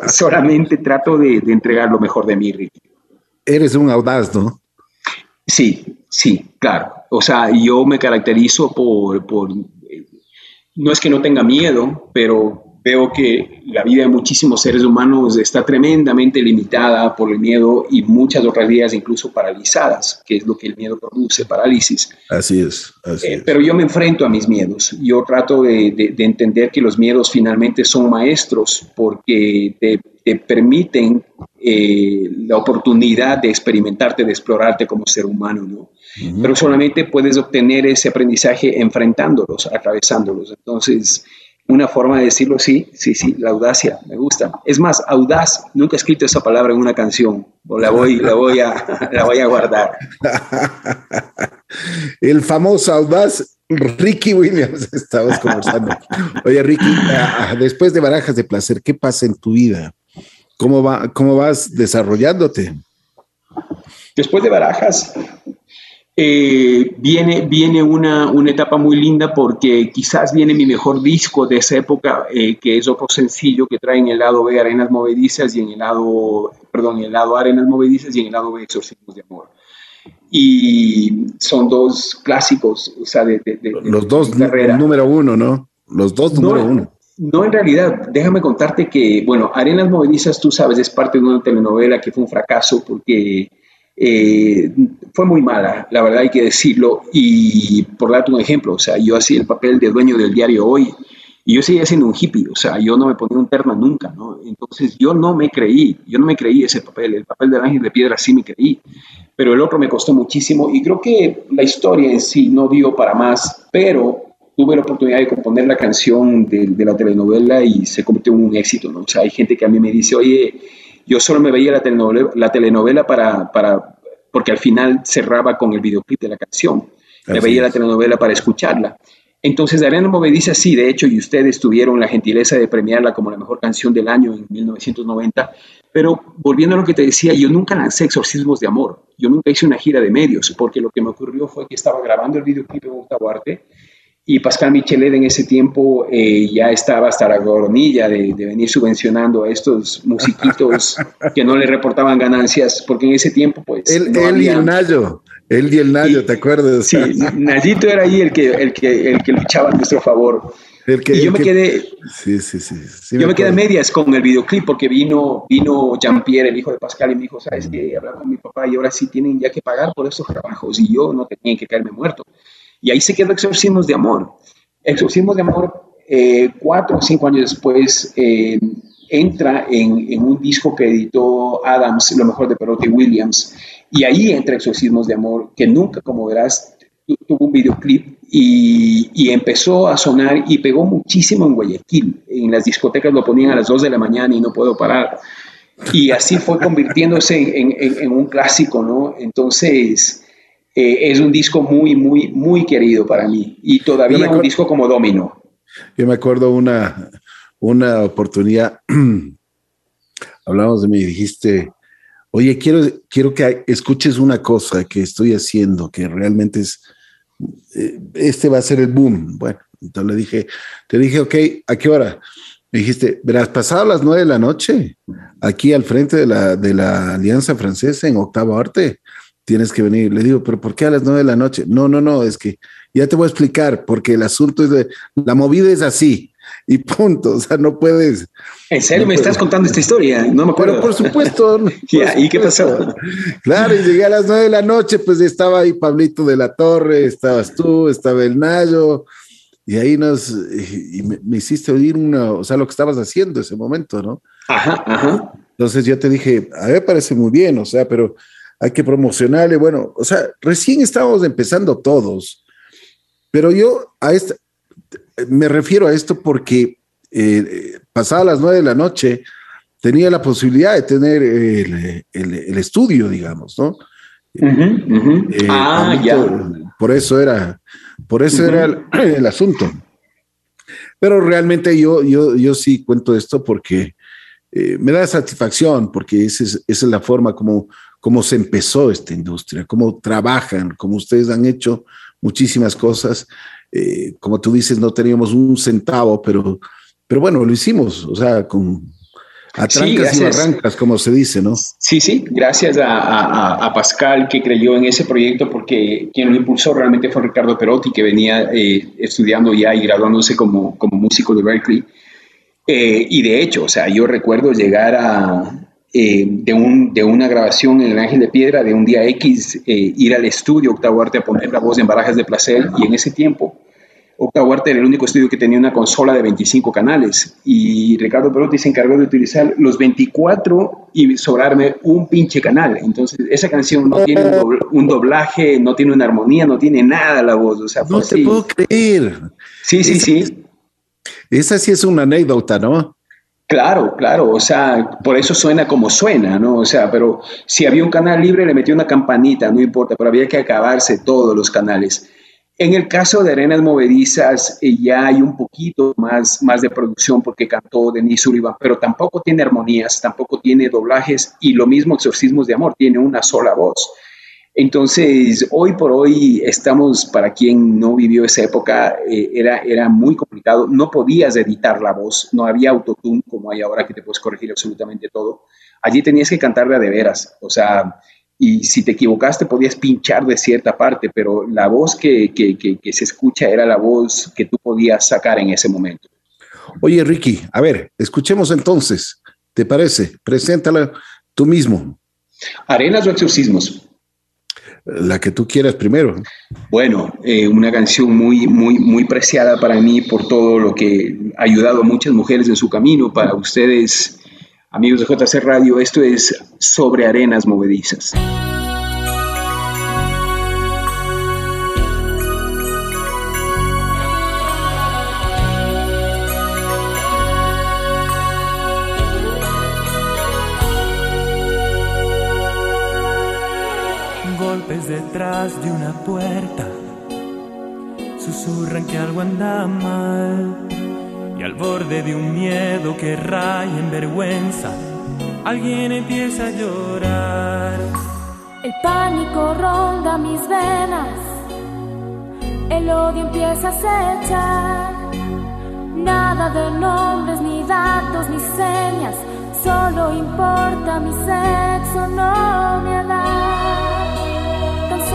solamente trato de, entregar lo mejor de mí, Ricky. Eres un audaz, ¿no? Sí, sí, claro. O sea, yo me caracterizo por, por no es que no tenga miedo, pero veo que la vida de muchísimos seres humanos está tremendamente limitada por el miedo y muchas otras vidas incluso paralizadas, que es lo que el miedo produce, parálisis. Así es. Así eh, Pero yo me enfrento a mis miedos. Yo trato de, entender que los miedos finalmente son maestros porque te, permiten eh, la oportunidad de experimentarte, de explorarte como ser humano, ¿no? Pero solamente puedes obtener ese aprendizaje enfrentándolos, atravesándolos. Entonces, una forma de decirlo, sí, sí, sí, la audacia, me gusta. Es más, audaz, nunca he escrito esa palabra en una canción, o la voy, la voy, a, la voy a guardar. El famoso audaz Ricky Williams, estamos conversando. Oye, Ricky, ah, ah, después de Barajas de Placer, ¿qué pasa en tu vida? ¿Cómo, va, cómo vas desarrollándote? Después de Barajas, eh, viene, viene una, una, etapa muy linda porque quizás viene mi mejor disco de esa época, eh, que es otro sencillo que trae en el lado B Arenas Movedizas y en el lado, perdón, en el lado Arenas Movedizas y en el lado B Exorcismos de Amor. Y son dos clásicos, o sea, de, los dos número uno, ¿no? Los dos número uno. No, en realidad, déjame contarte que, bueno, Arenas Movedizas, tú sabes, es parte de una telenovela que fue un fracaso porque eh, fue muy mala, la verdad hay que decirlo. Y por darte un ejemplo, o sea, yo hacía el papel de dueño del diario hoy y yo seguía siendo un hippie, o sea, yo no me ponía un terno nunca, ¿no? Entonces yo no me creí, yo no me creí ese papel, el papel del ángel de piedra sí me creí, pero el otro me costó muchísimo y creo que la historia en sí no dio para más, pero tuve la oportunidad de componer la canción de, de la telenovela y se convirtió en un éxito, ¿no? O sea, hay gente que a mí me dice, oye, yo solo me veía la telenovela, la telenovela para, para, porque al final cerraba con el videoclip de la canción. me veía la telenovela para escucharla. Entonces, Arena Movediza sí, de hecho, y ustedes tuvieron la gentileza de premiarla como la mejor canción del año en 1990. Pero volviendo a lo que te decía, yo nunca lancé exorcismos de amor. Yo nunca hice una gira de medios, porque lo que me ocurrió fue que estaba grabando el videoclip en Octavo Arte y Pascal Michelet en ese tiempo eh, ya estaba hasta la coronilla de, venir subvencionando a estos musiquitos que no le reportaban ganancias, porque en ese tiempo, pues. Él, y el Nayo, él y el Nayo, ¿te acuerdas? Sí, Nayito era ahí el que, el que, el que luchaba a nuestro favor. El que, y yo me quedé. Sí, sí, sí. yo me, quedé medias con el videoclip porque vino, vino Jean-Pierre, el hijo de Pascal, y me dijo: ¿Sabes qué? Hablar con mi papá y ahora sí tienen ya que pagar por estos trabajos y yo no tenía que caerme muerto. Y ahí se quedó Exorcismos de Amor. Exorcismos de Amor, eh, cuatro o cinco años después, eh, entra en, un disco que editó Adams, lo mejor de Perotti Williams, y ahí entra Exorcismos de Amor, que nunca, como verás, tuvo un videoclip y, y, empezó a sonar y pegó muchísimo en Guayaquil. En las discotecas lo ponían a las 2 de la mañana y no puedo parar. Y así fue convirtiéndose en, en, en un clásico, ¿no? Entonces, eh, es un disco muy, muy, muy querido para mí y todavía un disco como Domino. Yo me acuerdo una, una oportunidad, hablamos de mí y dijiste, oye, quiero, quiero que escuches una cosa que estoy haciendo, que realmente es, eh, este va a ser el boom. Bueno, entonces le dije, te dije, ok, ¿a qué hora? Me dijiste, verás, pasado las nueve de la noche, aquí al frente de la, de la Alianza Francesa en Octavo Arte, tienes que venir. Le digo, pero ¿por qué a las nueve de la noche? No, no, no, es que ya te voy a explicar, porque el asunto es de, la movida es así. y punto. O sea, no puedes. ¿En serio me estás contando esta historia? No me acuerdo. Pero por supuesto. ¿Y qué pasó? Claro, y llegué a las nueve de la noche, pues estaba ahí Pablito de la Torre, estabas tú, estaba el Nayo, y ahí nos. Y me, me hiciste oír una. O sea, lo que estabas haciendo ese momento, ¿no? Ajá, ajá. Entonces yo te dije, a mí me parece muy bien, o sea, pero hay que promocionarle. Bueno, o sea, recién estábamos empezando todos, pero yo a esta, me refiero a esto porque eh, pasadas las nueve de la noche tenía la posibilidad de tener el, el, estudio, digamos, ¿no? Eh, ah, ya. Por eso era, por eso era el, asunto. Pero realmente yo, yo, yo sí cuento esto porque eh, me da satisfacción porque esa es, esa es la forma como, como se empezó esta industria, cómo trabajan, como ustedes han hecho muchísimas cosas. Eh, como tú dices, no teníamos un centavo, pero, pero bueno, lo hicimos, o sea, con atrancas y barrancas, como se dice, ¿no? Sí, sí, gracias a, a, Pascal que creyó en ese proyecto porque quien lo impulsó realmente fue Ricardo Perotti, que venía eh, estudiando ya y graduándose como, como músico de Berkeley. Eh, y de hecho, o sea, yo recuerdo llegar a, eh, de, un, de una grabación en el Ángel de Piedra de un día X, eh, ir al estudio Octavo Arte a poner la voz en Barajas de Placer y en ese tiempo Octavo Arte era el único estudio que tenía una consola de 25 canales y Ricardo Perotti se encargó de utilizar los 24 y sobrarme un pinche canal. Entonces, esa canción no tiene un, doblaje, no tiene una armonía, no tiene nada la voz. O sea, no te puedo creer. Sí, sí, sí. Esa sí es una anécdota, ¿no? Claro, claro, o sea, por eso suena como suena, ¿no? O sea, pero si había un canal libre le metió una campanita, no importa, pero había que acabarse todos los canales. En el caso de Arenas Movedizas eh, ya hay un poquito más, más de producción porque cantó Denis Sullivan, pero tampoco tiene armonías, tampoco tiene doblajes y lo mismo Exorcismos de Amor, tiene una sola voz. Entonces, hoy por hoy estamos, para quien no vivió esa época, eh, era, era muy complicado. No podías editar la voz, no había autotune como hay ahora que te puedes corregir absolutamente todo. Allí tenías que cantar de veras, o sea, y si te equivocaste podías pinchar de cierta parte, pero la voz que, que, que, se escucha era la voz que tú podías sacar en ese momento. Oye, Ricky, a ver, escuchemos entonces, ¿te parece? Preséntala tú mismo. Arenas o exorcismos la que tú quieras primero. Bueno, eh, una canción muy, muy, muy preciada para mí por todo lo que ha ayudado a muchas mujeres en su camino. Para ustedes, amigos de JC Radio, esto es Sobre Arenas Movedizas. Detrás de una puerta. Susurran que algo anda mal. Y al borde de un miedo que raya en vergüenza alguien empieza a llorar. El pánico ronda mis venas, el odio empieza a acechar. Nada de nombres, ni datos, ni señas, solo importa mi sexo, no me da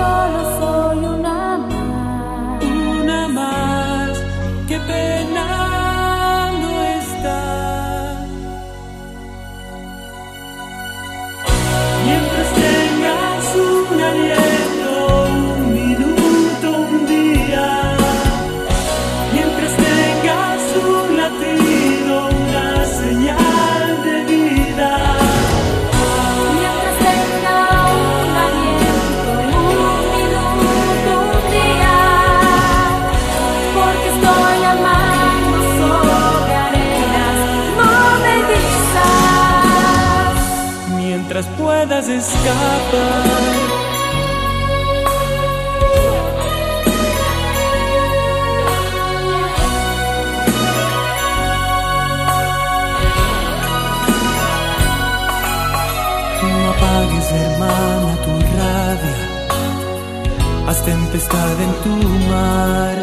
solo soy una más. Una más, qué pena escapar. No apagues, hermana, tu rabia. Haz tempestad en tu mar.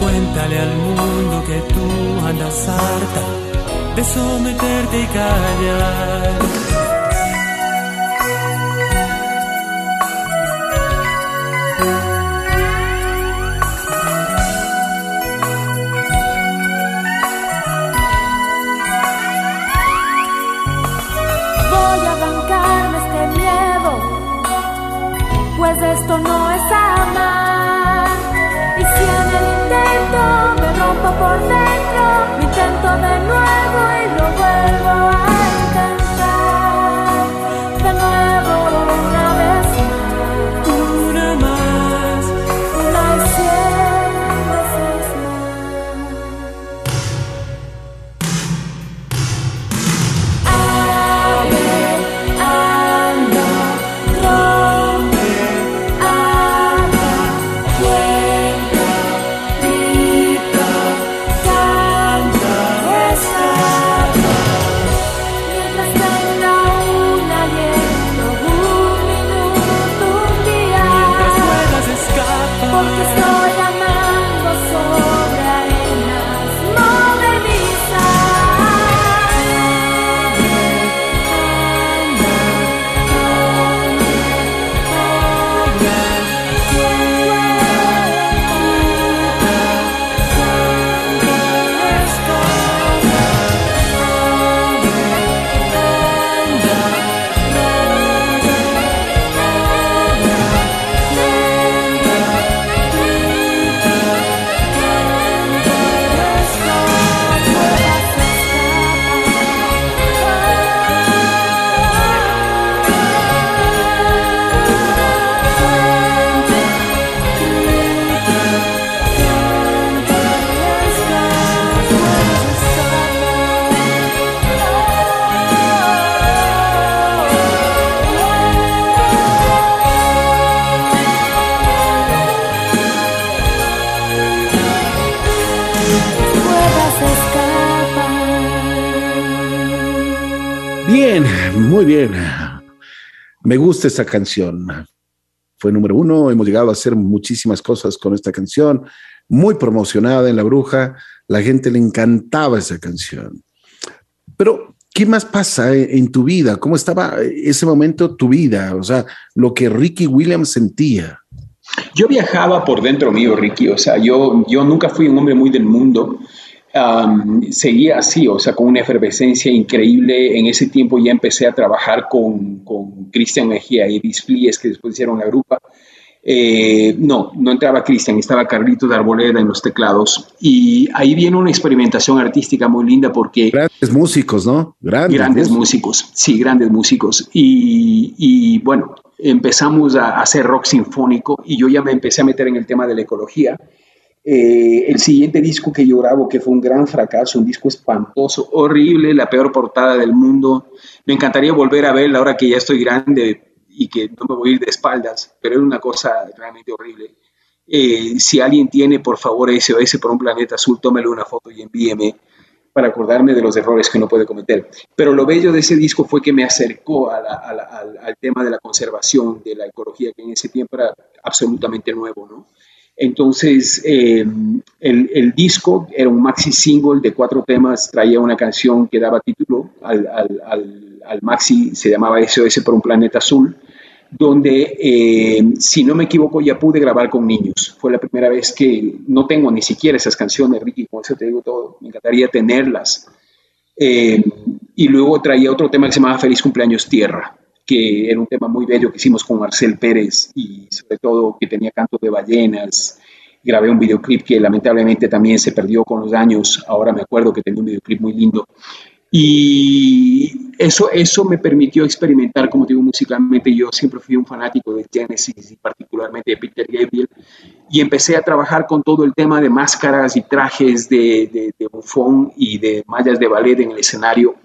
Cuéntale al mundo que tú andas harta de someterte y callar. esto no Me gusta esta canción. Fue número uno. Hemos llegado a hacer muchísimas cosas con esta canción. Muy promocionada en La Bruja. La gente le encantaba esa canción. Pero, ¿qué más pasa en tu vida? ¿Cómo estaba ese momento tu vida? O sea, lo que Ricky Williams sentía. Yo viajaba por dentro mío, Ricky. O sea, yo, yo nunca fui un hombre muy del mundo seguía así, o sea, con una efervescencia increíble. En ese tiempo ya empecé a trabajar con, con Cristian Mejía y Edith Flies, que después hicieron la grupa. Eh, no, no entraba Cristian, estaba Carlito de Arboleda en los teclados. Y ahí viene una experimentación artística muy linda porque... Grandes músicos, ¿no? Grandes, grandes músicos. sí, grandes músicos. Y, y bueno, empezamos a hacer rock sinfónico y yo ya me empecé a meter en el tema de la ecología eh, el siguiente disco que yo grabo, que fue un gran fracaso, un disco espantoso, horrible, la peor portada del mundo. Me encantaría volver a verla ahora que ya estoy grande y que no me voy a ir de espaldas, pero es una cosa realmente horrible. Eh, si alguien tiene, por favor, SOS por un planeta azul, tómele una foto y envíeme para acordarme de los errores que no puede cometer. Pero lo bello de ese disco fue que me acercó al tema de la conservación, de la ecología, que en ese tiempo era absolutamente nuevo, ¿no? Entonces, eh, el, disco era un maxi single de cuatro temas, traía una canción que daba título al, maxi, se llamaba SOS por un planeta azul, donde, eh, si no me equivoco, ya pude grabar con niños. Fue la primera vez que no tengo ni siquiera esas canciones, Ricky, con eso te digo todo, me encantaría tenerlas. Eh, y luego traía otro tema que se llamaba Feliz Cumpleaños Tierra que era un tema muy bello que hicimos con Marcel Pérez y sobre todo que tenía canto de ballenas. Grabé un videoclip que lamentablemente también se perdió con los años. Ahora me acuerdo que tenía un videoclip muy lindo. Y eso, eso me permitió experimentar, como digo, musicalmente. Yo siempre fui un fanático de Genesis y particularmente de Peter Gabriel. Y empecé a trabajar con todo el tema de máscaras y trajes de, de, de bufón y de mallas de ballet en el escenario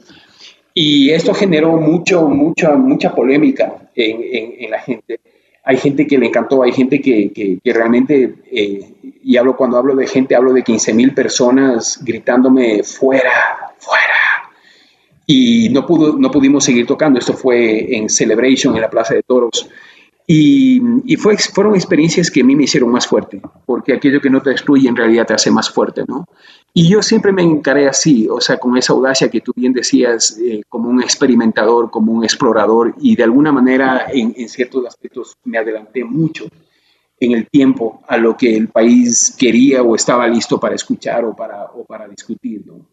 y esto generó mucho, mucha, mucha polémica en, en, la gente. Hay gente que le encantó, hay gente que, que, realmente, eh, y hablo cuando hablo de gente, hablo de 15 mil personas gritándome fuera, fuera. Y no, pudo, no pudimos seguir tocando. Esto fue en Celebration, en la Plaza de Toros. Y, y fue, fueron experiencias que a mí me hicieron más fuerte, porque aquello que no te excluye en realidad te hace más fuerte, ¿no? Y yo siempre me encaré así, o sea, con esa audacia que tú bien decías, eh, como un experimentador, como un explorador, y de alguna manera en, en, ciertos aspectos me adelanté mucho en el tiempo a lo que el país quería o estaba listo para escuchar o para, o para discutir, ¿no?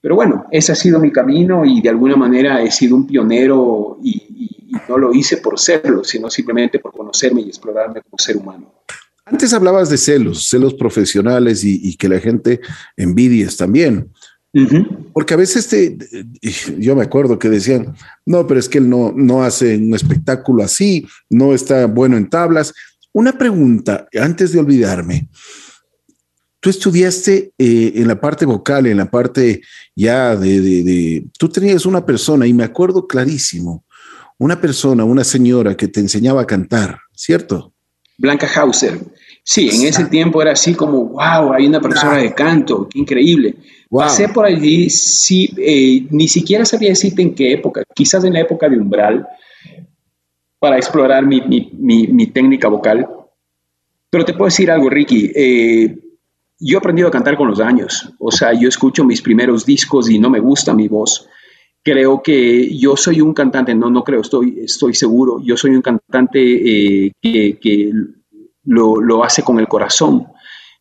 Pero bueno, ese ha sido mi camino y de alguna manera he sido un pionero y, no lo hice por serlo, sino simplemente por conocerme y explorarme como ser humano. Antes hablabas de celos, celos profesionales y, que la gente envidies también. Porque a veces te, yo me acuerdo que decían, no, pero es que él no, no hace un espectáculo así, no está bueno en tablas. Una pregunta, antes de olvidarme, tú estudiaste eh, en la parte vocal, en la parte ya de, de, tú tenías una persona, y me acuerdo clarísimo, una persona, una señora que te enseñaba a cantar, ¿cierto? Blanca Hauser. Sí, en ese tiempo era así como, wow, hay una persona de canto, qué increíble. Pasé por allí, sí, eh, ni siquiera sabía decirte en qué época, quizás en la época de umbral, para explorar mi, mi, mi, técnica vocal. Pero te puedo decir algo, Ricky. Eh, yo he aprendido a cantar con los años. O sea, yo escucho mis primeros discos y no me gusta mi voz. Creo que yo soy un cantante, no, no creo, estoy, estoy seguro. Yo soy un cantante eh, que, que lo, lo, hace con el corazón.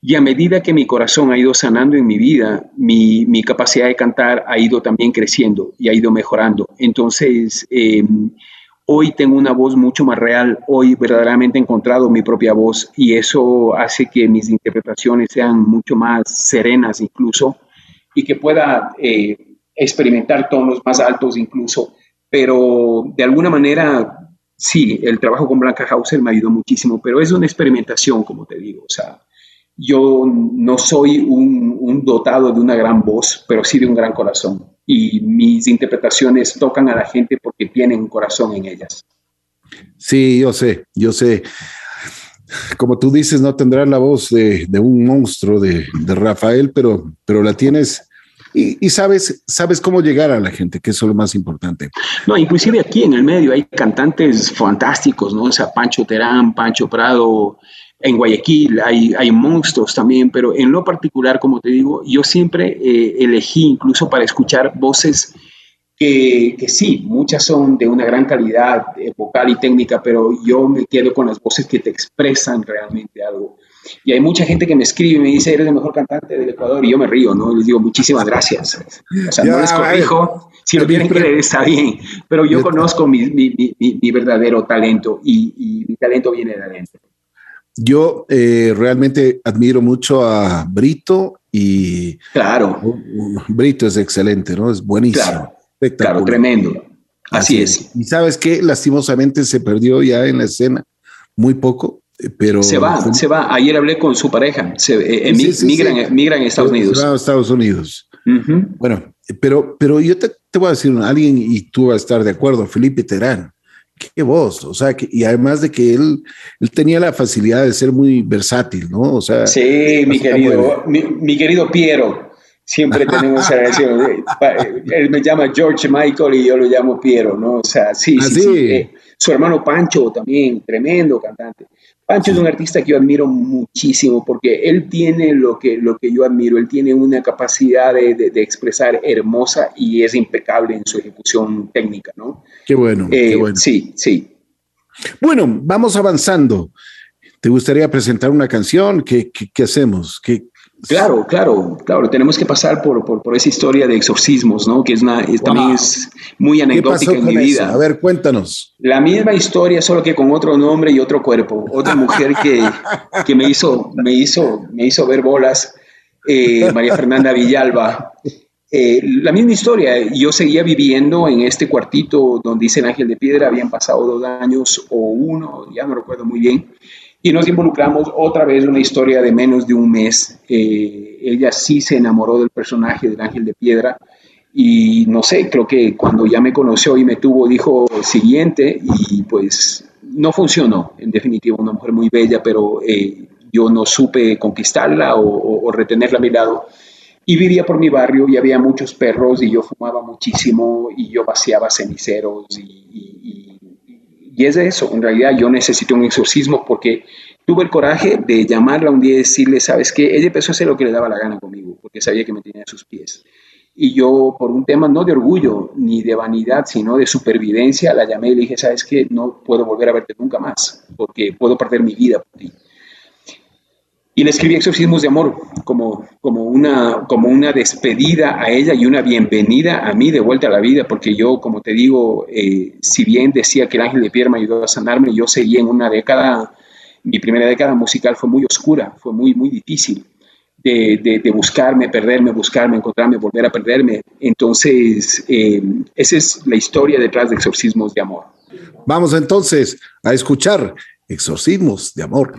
Y a medida que mi corazón ha ido sanando en mi vida, mi, mi capacidad de cantar ha ido también creciendo y ha ido mejorando. Entonces, eh, hoy tengo una voz mucho más real, hoy verdaderamente he encontrado mi propia voz y eso hace que mis interpretaciones sean mucho más serenas incluso y que pueda eh, experimentar tonos más altos incluso. Pero de alguna manera sí, el trabajo con Blanca Hauser me ayudó muchísimo, pero es una experimentación, como te digo. O sea, yo no soy un, dotado de una gran voz, pero sí de un gran corazón. Y mis interpretaciones tocan a la gente porque tienen corazón en ellas. Sí, yo sé, yo sé. Como tú dices, no tendrás la voz de, un monstruo de, Rafael, pero, pero la tienes y, sabes, sabes cómo llegar a la gente, que es lo más importante. No, inclusive aquí en el medio hay cantantes fantásticos, ¿no? O sea, Pancho Terán, Pancho Prado, en Guayaquil hay, hay monstruos también, pero en lo particular, como te digo, yo siempre eh, elegí incluso para escuchar voces que, que, sí, muchas son de una gran calidad eh, vocal y técnica, pero yo me quedo con las voces que te expresan realmente algo. Y hay mucha gente que me escribe y me dice, eres el mejor cantante del Ecuador, y yo me río, ¿no? Y les digo, muchísimas gracias. O sea, no les corrijo, si lo quieren creer está bien, pero yo conozco mi, mi, mi, verdadero talento y, mi talento viene de adentro. Yo eh, realmente admiro mucho a Brito y... Claro. Brito es excelente, ¿no? Es buenísimo. Claro, claro tremendo. Así, es. Y sabes qué, lastimosamente se perdió ya en la escena muy poco, pero se va, se va. Ayer hablé con su pareja, se, eh, migran, a Estados Unidos. a Estados Unidos. Bueno, pero, pero yo te, voy a decir, alguien, y tú vas a estar de acuerdo, Felipe Terán, qué voz, o sea, que, y además de que él, él tenía la facilidad de ser muy versátil, ¿no? O sea, sí, mi querido, mi, querido Piero, siempre tenemos esa relación. Él me llama George Michael y yo lo llamo Piero, ¿no? O sea, sí, sí, sí. Eh, su hermano Pancho también, tremendo cantante. Pancho es un artista que yo admiro muchísimo porque él tiene lo que, lo que yo admiro, él tiene una capacidad de, expresar hermosa y es impecable en su ejecución técnica, ¿no? Qué bueno, qué eh, bueno. Sí, sí. Bueno, vamos avanzando. ¿Te gustaría presentar una canción? ¿Qué, qué, hacemos? ¿Qué, Claro, claro, claro. Tenemos que pasar por, por, esa historia de exorcismos, ¿no? Que es, una, también es muy anecdótica en mi vida. A ver, cuéntanos. La misma historia, solo que con otro nombre y otro cuerpo. Otra mujer que, que me, hizo, me, hizo, me hizo ver bolas, eh, María Fernanda Villalba. Eh, la misma historia, yo seguía viviendo en este cuartito donde dice el ángel de piedra, habían pasado dos años o uno, ya no recuerdo muy bien y nos involucramos otra vez en una historia de menos de un mes. Eh, ella sí se enamoró del personaje del ángel de piedra y no sé, creo que cuando ya me conoció y me tuvo dijo siguiente y pues no funcionó. En definitiva, una mujer muy bella, pero eh, yo no supe conquistarla o, retenerla a mi lado. Y vivía por mi barrio y había muchos perros y yo fumaba muchísimo y yo vaciaba ceniceros y y es de eso, en realidad yo necesité un exorcismo porque tuve el coraje de llamarla un día y decirle, ¿sabes qué? Ella empezó a hacer lo que le daba la gana conmigo, porque sabía que me tenía a sus pies. Y yo, por un tema no de orgullo ni de vanidad, sino de supervivencia, la llamé y le dije, ¿sabes qué? No puedo volver a verte nunca más, porque puedo perder mi vida por ti. Y le escribí Exorcismos de Amor como, como, una, como una despedida a ella y una bienvenida a mí de vuelta a la vida, porque yo, como te digo, eh, si bien decía que el ángel de Pierre me ayudó a sanarme, yo seguí en una década, mi primera década musical fue muy oscura, fue muy, muy difícil. De, de, buscarme, perderme, buscarme, encontrarme, volver a perderme. Entonces, eh, esa es la historia detrás de Exorcismos de Amor. Vamos entonces a escuchar Exorcismos de Amor.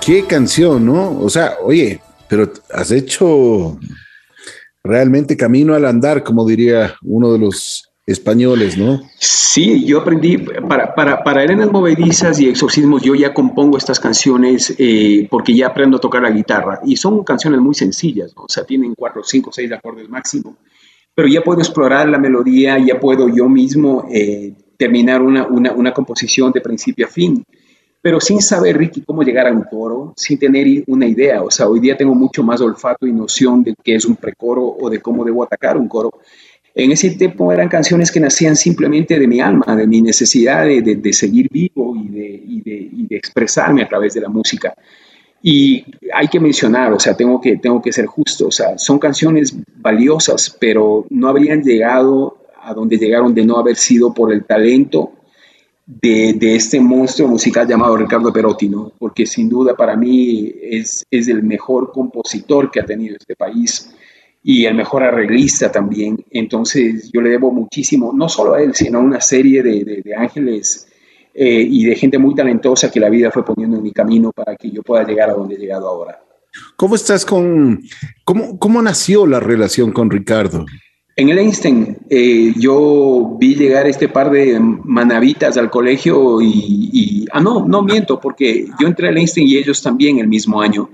Qué canción, ¿no? O sea, oye, pero has hecho realmente camino al andar, como diría uno de los españoles, ¿no? Sí, yo aprendí, para, para, para arenas movedizas y exorcismos, yo ya compongo estas canciones eh, porque ya aprendo a tocar la guitarra y son canciones muy sencillas, o sea, tienen cuatro, cinco, seis acordes máximo pero ya puedo explorar la melodía, ya puedo yo mismo eh, terminar una, una, una, composición de principio a fin, pero sin saber, Ricky, cómo llegar a un coro, sin tener una idea. O sea, hoy día tengo mucho más olfato y noción de qué es un precoro o de cómo debo atacar un coro. En ese tiempo eran canciones que nacían simplemente de mi alma, de mi necesidad de, de, seguir vivo y de, y, y de, expresarme a través de la música. Y hay que mencionar, o sea, tengo que, tengo que ser justo, o sea, son canciones valiosas, pero no habrían llegado a donde llegaron de no haber sido por el talento de, este monstruo musical llamado Ricardo Perotti, ¿no? Porque sin duda para mí es, es el mejor compositor que ha tenido este país y el mejor arreglista también. Entonces yo le debo muchísimo, no solo a él, sino a una serie de, de, ángeles eh, y de gente muy talentosa que la vida fue poniendo en mi camino para que yo pueda llegar a donde he llegado ahora. ¿Cómo estás con, cómo, cómo nació la relación con Ricardo? En el Einstein, eh, yo vi llegar este par de manavitas al colegio y, ah, no, no miento, porque yo entré al Einstein y ellos también el mismo año.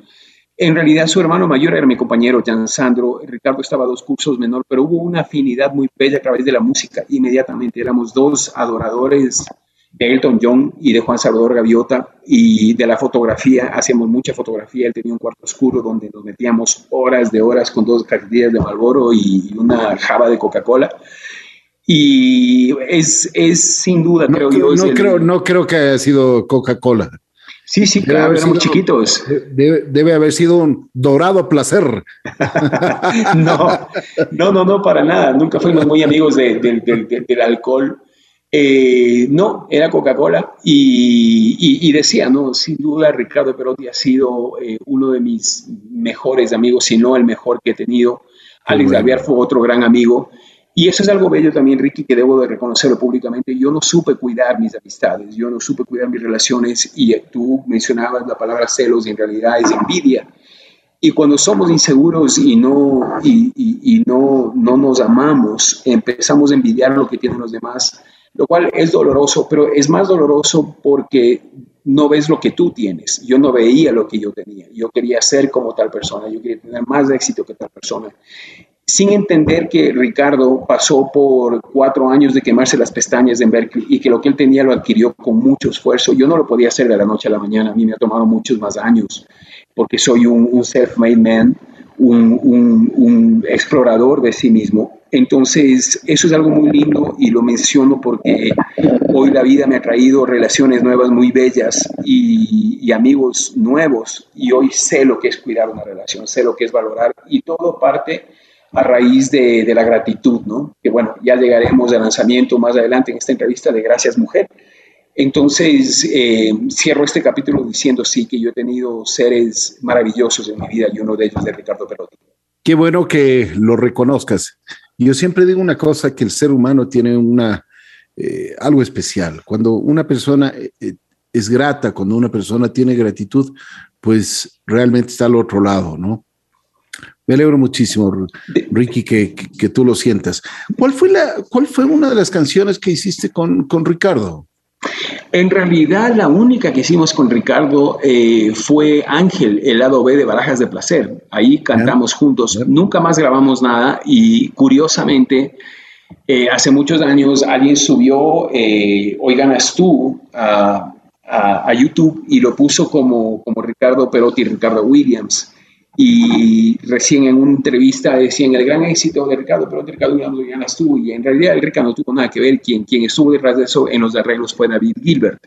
En realidad su hermano mayor era mi compañero, Jan Sandro. Ricardo estaba dos cursos menor, pero hubo una afinidad muy bella a través de la música. Inmediatamente éramos dos adoradores de Elton John y de Juan Salvador Gaviota y de la fotografía. Hacíamos mucha fotografía. Él tenía un cuarto oscuro donde nos metíamos horas de horas con dos cajetillas de Malboro y una java de Coca-Cola. Y es, es sin duda, no, creo yo. No, creo, no creo que haya sido Coca-Cola. Sí, sí, debe claro, éramos sido, chiquitos. Debe, debe, haber sido un dorado placer. no, no, no, no, para nada. Nunca fuimos muy amigos de, de, de, del alcohol. Eh, no, era Coca-Cola y, y, y, decía, no, sin duda Ricardo Perotti ha sido eh, uno de mis mejores amigos, si no el mejor que he tenido. Alex. Gaviar fue otro gran amigo. Y eso es algo bello también, Ricky, que debo de reconocerlo públicamente. Yo no supe cuidar mis amistades, yo no supe cuidar mis relaciones y tú mencionabas la palabra celos y en realidad es envidia. Y cuando somos inseguros y no, y no, no nos amamos, empezamos a envidiar lo que tienen los demás, lo cual es doloroso, pero es más doloroso porque no ves lo que tú tienes. Yo no veía lo que yo tenía. Yo quería ser como tal persona, yo quería tener más éxito que tal persona sin entender que Ricardo pasó por cuatro años de quemarse las pestañas en Berkeley y que lo que él tenía lo adquirió con mucho esfuerzo. Yo no lo podía hacer de la noche a la mañana, a mí me ha tomado muchos más años, porque soy un, un self-made man, un, explorador de sí mismo. Entonces, eso es algo muy lindo y lo menciono porque hoy la vida me ha traído relaciones nuevas muy bellas y, amigos nuevos y hoy sé lo que es cuidar una relación, sé lo que es valorar y todo parte a raíz de, de, la gratitud, ¿no? Que bueno, ya llegaremos al lanzamiento más adelante en esta entrevista de Gracias Mujer. Entonces, eh, cierro este capítulo diciendo sí, que yo he tenido seres maravillosos en mi vida y uno de ellos es Ricardo Perotti. Qué bueno que lo reconozcas. Yo siempre digo una cosa, que el ser humano tiene una, eh, algo especial. Cuando una persona eh, es grata, cuando una persona tiene gratitud, pues realmente está al otro lado, ¿no? Me alegro muchísimo, Ricky, que, que, que, tú lo sientas. ¿Cuál fue, la, ¿Cuál fue una de las canciones que hiciste con, con Ricardo? En realidad, la única que hicimos con Ricardo eh, fue Ángel, el lado B de Barajas de Placer. Ahí cantamos yeah. juntos. Yeah. Nunca más grabamos nada y curiosamente, eh, hace muchos años alguien subió eh, Hoy ganas tú a, a, a, YouTube y lo puso como, como Ricardo Perotti y Ricardo Williams y recién en una entrevista decían el gran éxito de Ricardo, pero Ricardo ya no estuvo y en realidad el Ricardo no tuvo nada que ver, quien, quien estuvo detrás de eso en los arreglos fue David Gilbert,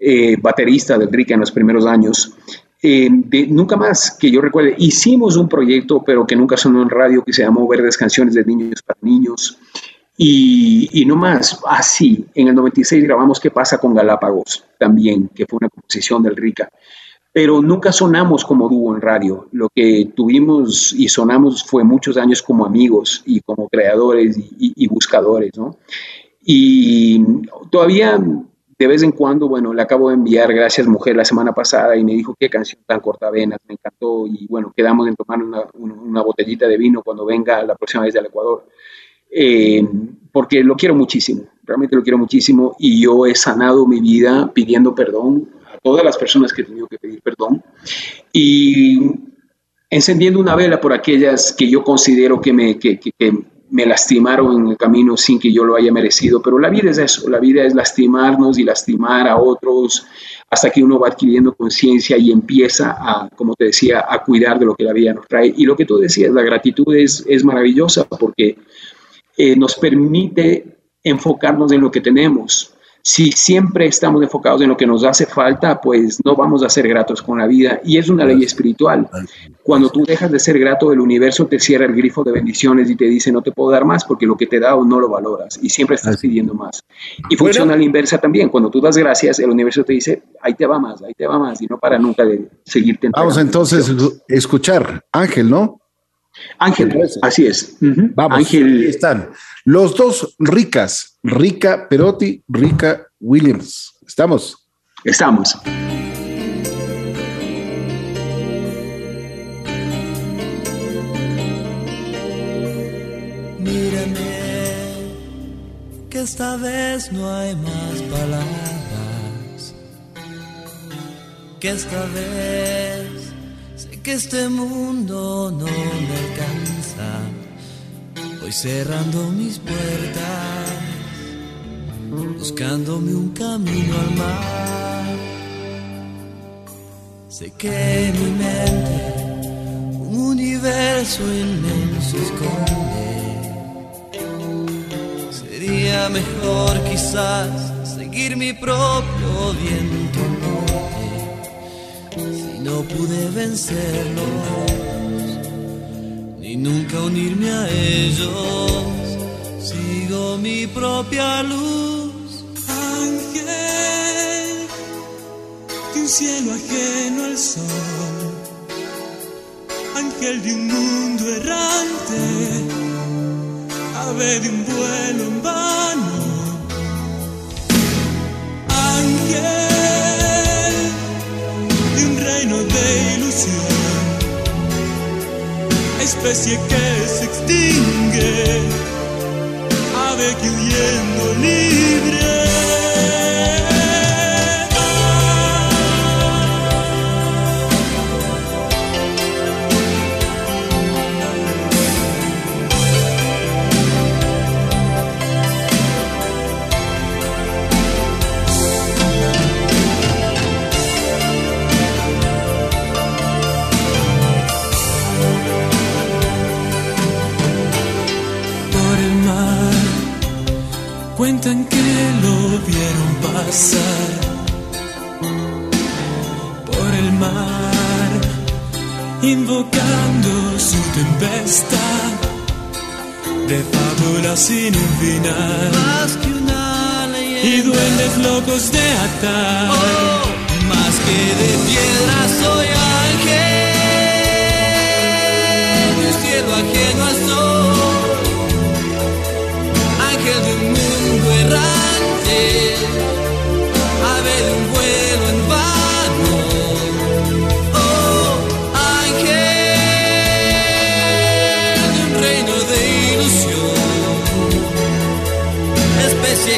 eh, baterista del Rica en los primeros años. Eh, de, nunca más que yo recuerde, hicimos un proyecto, pero que nunca sonó en radio, que se llamó Verdes Canciones de Niños para Niños. Y, y, no más, así, en el 96 grabamos ¿Qué pasa con Galápagos? También, que fue una composición del Rica pero nunca sonamos como dúo en radio. Lo que tuvimos y sonamos fue muchos años como amigos y como creadores y, buscadores, ¿no? Y todavía de vez en cuando, bueno, le acabo de enviar Gracias Mujer la semana pasada y me dijo qué canción tan cortavenas, me encantó y bueno, quedamos en tomar una, botellita de vino cuando venga la próxima vez al Ecuador. Eh, porque lo quiero muchísimo, realmente lo quiero muchísimo y yo he sanado mi vida pidiendo perdón todas las personas que he tenido que pedir perdón. Y encendiendo una vela por aquellas que yo considero que me, que, me lastimaron en el camino sin que yo lo haya merecido, pero la vida es eso, la vida es lastimarnos y lastimar a otros hasta que uno va adquiriendo conciencia y empieza a, como te decía, a cuidar de lo que la vida nos trae. Y lo que tú decías, la gratitud es, es maravillosa porque eh, nos permite enfocarnos en lo que tenemos, si siempre estamos enfocados en lo que nos hace falta, pues no vamos a ser gratos con la vida. Y es una ley espiritual. Cuando tú dejas de ser grato, el universo te cierra el grifo de bendiciones y te dice, no te puedo dar más porque lo que te he dado no lo valoras y siempre estás pidiendo más. Y funciona a la inversa también. Cuando tú das gracias, el universo te dice, ahí te va más, ahí te va más y no para nunca de seguirte. Vamos entonces a escuchar. Ángel, ¿no? Ángel, así es. Vamos, Ángel. están. Los dos ricas, Rica Perotti, Rica Williams. ¿Estamos? Estamos. Mírame, que esta vez no hay más palabras. Que esta vez que este mundo no me alcanza. Voy cerrando mis puertas, buscándome un camino al mar. Sé que en mi mente un universo inmenso esconde. Sería mejor quizás seguir mi propio viento no pude vencerlos, ni nunca unirme a ellos. Sigo mi propia luz. Cielo ajeno al sol, ángel de un mundo errante, ave de un vuelo en vano. Ángel de ilusión, especie que se extingue, ave que huyendo libre. Pasar por el mar, invocando su tempestad de fábulas sin un final. Más que una leyenda. Y duendes locos de atar. Oh, más que de piedra soy ángel, un cielo ajeno al sol, ángel de un errante,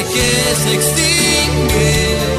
que se extingue,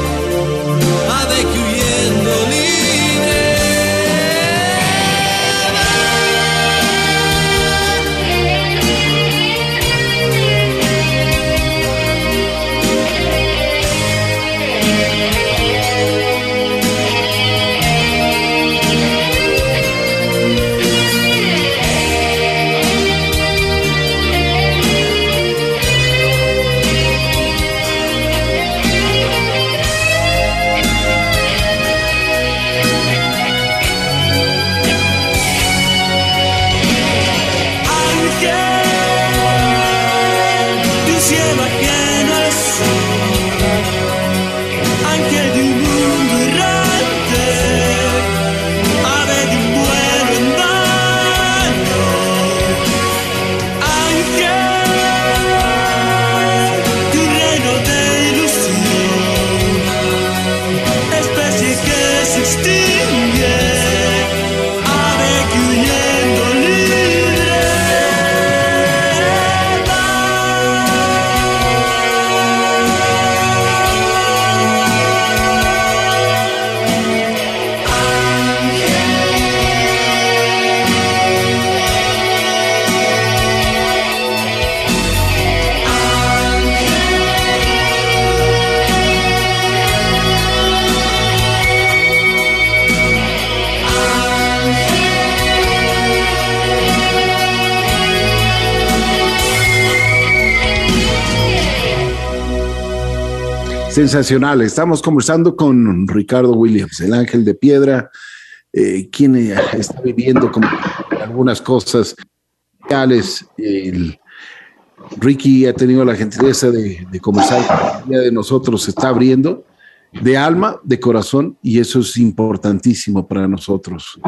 Sensacional. Estamos conversando con Ricardo Williams, el ángel de piedra, eh, quien eh, está viviendo algunas cosas reales. Ricky ha tenido la gentileza de, de conversar con de nosotros, se está abriendo de alma, de corazón, y eso es importantísimo para nosotros.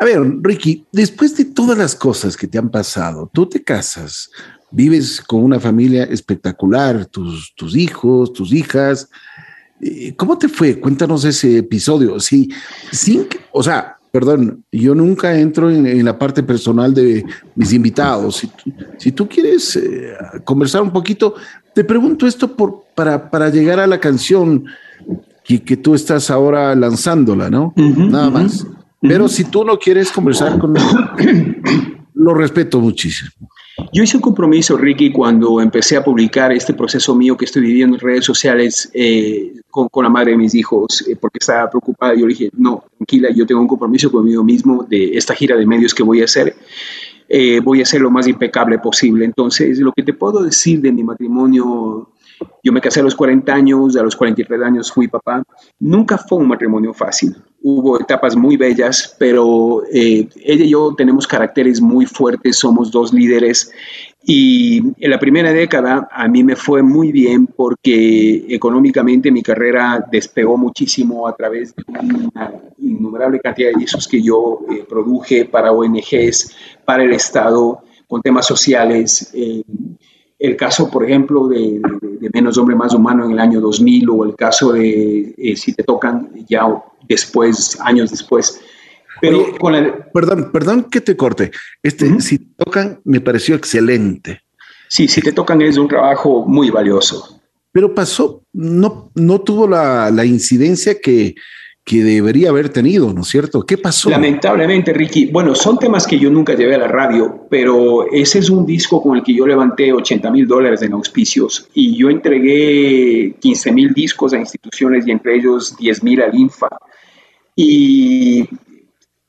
A ver, Ricky, después de todas las cosas que te han pasado, tú te casas, vives con una familia espectacular, tus, tus hijos, tus hijas. Eh, ¿Cómo te fue? Cuéntanos ese episodio. Sí, sin, o sea, perdón, yo nunca entro en, la parte personal de mis invitados. Si, tú quieres eh, conversar un poquito, te pregunto esto por, para, para llegar a la canción que, que tú estás ahora lanzándola, ¿no? Nada más. Pero si tú no quieres conversar conmigo, lo respeto muchísimo. Yo hice un compromiso, Ricky, cuando empecé a publicar este proceso mío que estoy viviendo en redes sociales eh, con, la madre de mis hijos, eh, porque estaba preocupada. Yo le dije, no, tranquila, yo tengo un compromiso conmigo mismo de esta gira de medios que voy a hacer. Eh, voy a ser lo más impecable posible. Entonces, lo que te puedo decir de mi matrimonio yo me casé a los 40 años, a los 43 años fui papá. Nunca fue un matrimonio fácil. Hubo etapas muy bellas, pero eh, ella y yo tenemos caracteres muy fuertes, somos dos líderes. Y en la primera década a mí me fue muy bien porque económicamente mi carrera despegó muchísimo a través de una innumerable cantidad de discos que yo eh, produje para ONGs, para el Estado, con temas sociales. Eh, el caso, por ejemplo, de, Menos Hombre, Más Humano en el año 2000 o el caso de eh, Si Te Tocan ya después, años después. Pero Perdón, perdón que te corte. Este, Si Te Tocan me pareció excelente. Sí, Si Te Tocan es un trabajo muy valioso. Pero pasó, no, no tuvo la, la incidencia que, que debería haber tenido, ¿no es cierto? ¿Qué pasó? Lamentablemente, Ricky, bueno, son temas que yo nunca llevé a la radio, pero ese es un disco con el que yo levanté 80 mil dólares en auspicios y yo entregué 15 mil discos a instituciones y entre ellos 10 mil al INFA. Y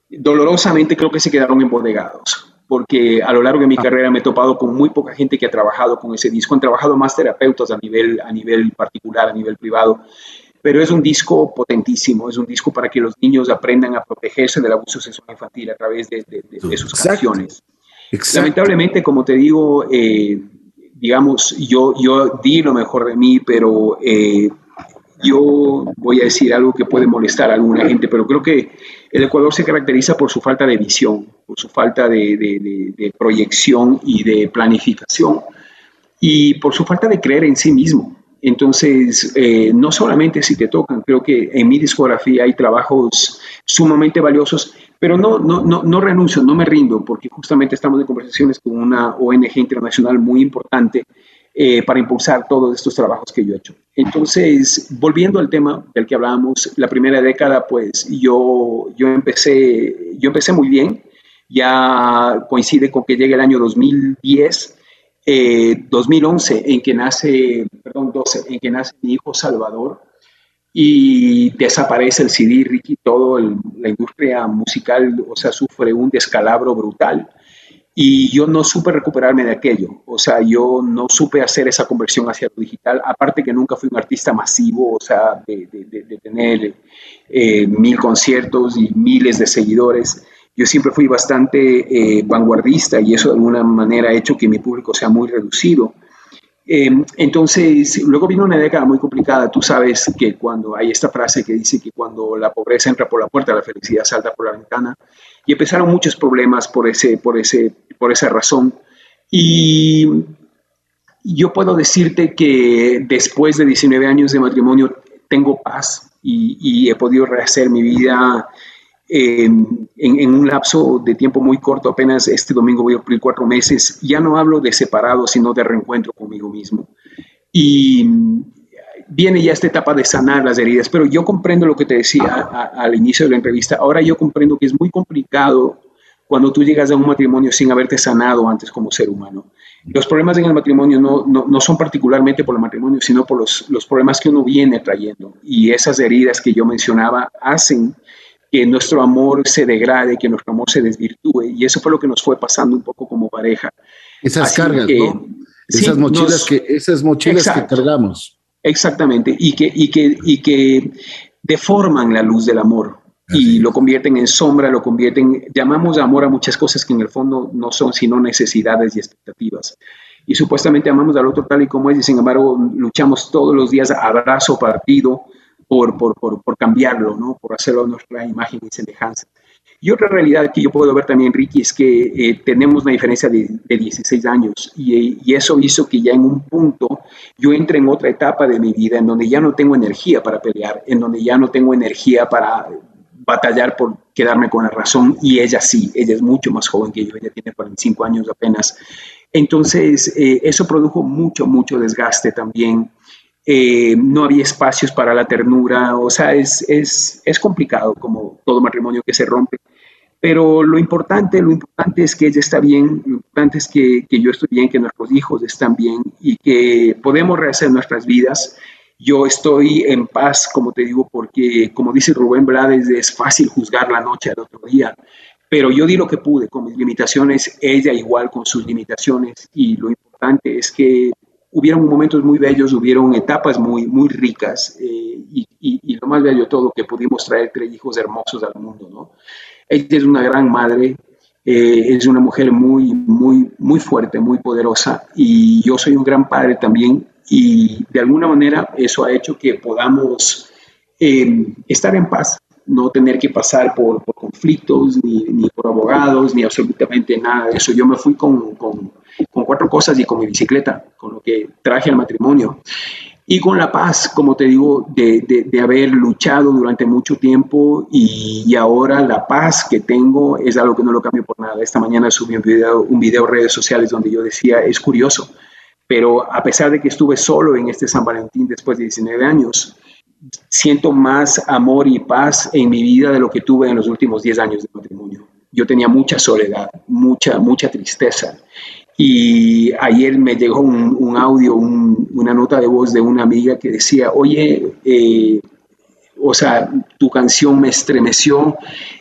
dolorosamente creo que se quedaron embodegados, porque a lo largo de mi ah. carrera me he topado con muy poca gente que ha trabajado con ese disco, han trabajado más terapeutas a nivel, a nivel particular, a nivel privado, pero es un disco potentísimo, es un disco para que los niños aprendan a protegerse del abuso sexual infantil a través de, sus canciones. Lamentablemente, como te digo, eh, digamos, yo, yo di lo mejor de mí, pero eh, yo voy a decir algo que puede molestar a alguna gente, pero creo que el Ecuador se caracteriza por su falta de visión, por su falta de proyección y de planificación, y por su falta de creer en sí mismo. Entonces, eh, no solamente si te tocan, creo que en mi discografía hay trabajos sumamente valiosos, pero no, no, no, no renuncio, no me rindo, porque justamente estamos en conversaciones con una ONG internacional muy importante eh, para impulsar todos estos trabajos que yo he hecho. Entonces, volviendo al tema del que hablábamos, la primera década, pues yo, yo, empecé, yo empecé muy bien, ya coincide con que llegue el año 2010 2011 eh, en que nace, perdón, 12, en que nace mi hijo Salvador y desaparece el CD, Ricky, todo la industria musical, o sea, sufre un descalabro brutal. Y yo no supe recuperarme de aquello, o sea, yo no supe hacer esa conversión hacia lo digital, aparte que nunca fui un artista masivo, o sea, de, tener eh, mil conciertos y miles de seguidores yo siempre fui bastante eh, vanguardista y eso de alguna manera ha hecho que mi público sea muy reducido. Em, entonces, luego vino una década muy complicada. Tú sabes que cuando hay esta frase que dice que cuando la pobreza entra por la puerta, la felicidad salta por la ventana. Y empezaron muchos problemas por, ese, por, ese, por esa razón. Y yo puedo decirte que después de 19 años de matrimonio tengo paz y, y he podido rehacer mi vida en, un lapso de tiempo muy corto, apenas este domingo voy a cumplir cuatro meses, ya no hablo de separado, sino de reencuentro conmigo mismo. Y viene ya esta etapa de sanar las heridas, pero yo comprendo lo que te decía al inicio de la entrevista. Ahora yo comprendo que es muy complicado cuando tú llegas a un matrimonio sin haberte sanado antes como ser humano. Los problemas en el matrimonio no, no, no son particularmente por el matrimonio, sino por los, los problemas que uno viene trayendo. Y esas heridas que yo mencionaba hacen que nuestro amor se degrade, que nuestro amor se desvirtúe. Y eso fue lo que nos fue pasando un poco como pareja. Esas cargas, ¿no? Esas mochilas, que, esas mochilas que cargamos. Exactamente, y que, y que, y que deforman la luz del amor y lo convierten en sombra, lo convierten, llamamos amor a muchas cosas que en el fondo no son sino necesidades y expectativas. Y supuestamente amamos al otro tal y como es, y sin embargo luchamos todos los días abrazo partido por, por, por, por cambiarlo, ¿no? por hacerlo a nuestra imagen y semejanza. Y otra realidad que yo puedo ver también, Ricky, es que eh, tenemos una diferencia de, 16 años y, y, eso hizo que ya en un punto yo entre en otra etapa de mi vida en donde ya no tengo energía para pelear, en donde ya no tengo energía para batallar por quedarme con la razón y ella sí, ella es mucho más joven que yo, ella tiene 45 años apenas. Entonces, eh, eso produjo mucho, mucho desgaste también. Eh, no había espacios para la ternura, o sea, es, es, es complicado como todo matrimonio que se rompe. Pero lo importante, lo importante es que ella está bien, lo importante es que, que yo estoy bien, que nuestros hijos están bien y que podemos rehacer nuestras vidas. Yo estoy en paz, como te digo, porque como dice Rubén Blades, es fácil juzgar la noche al otro día, pero yo di lo que pude con mis limitaciones, ella igual con sus limitaciones y lo importante es que hubieron momentos muy bellos, hubieron etapas muy, muy ricas eh, y, y, y, lo más bello de todo, que pudimos traer tres hijos hermosos al mundo, ¿no? Ella es una gran madre, eh, es una mujer muy, muy, muy fuerte, muy poderosa y yo soy un gran padre también y de alguna manera eso ha hecho que podamos eh, estar en paz, no tener que pasar por, por conflictos, ni, ni, por abogados, ni absolutamente nada de eso. Yo me fui con, con, con cuatro cosas y con mi bicicleta, con lo que traje al matrimonio y con la paz, como te digo, de, de, de haber luchado durante mucho tiempo y, y, ahora la paz que tengo es algo que no lo cambio por nada. Esta mañana subí un video, un video en redes sociales donde yo decía, es curioso, pero a pesar de que estuve solo en este San Valentín después de 19 años, siento más amor y paz en mi vida de lo que tuve en los últimos 10 años de matrimonio. Yo tenía mucha soledad, mucha, mucha tristeza. Y ayer me llegó un, audio, un, una nota de voz de una amiga que decía, oye, eh, o sea, tu canción me estremeció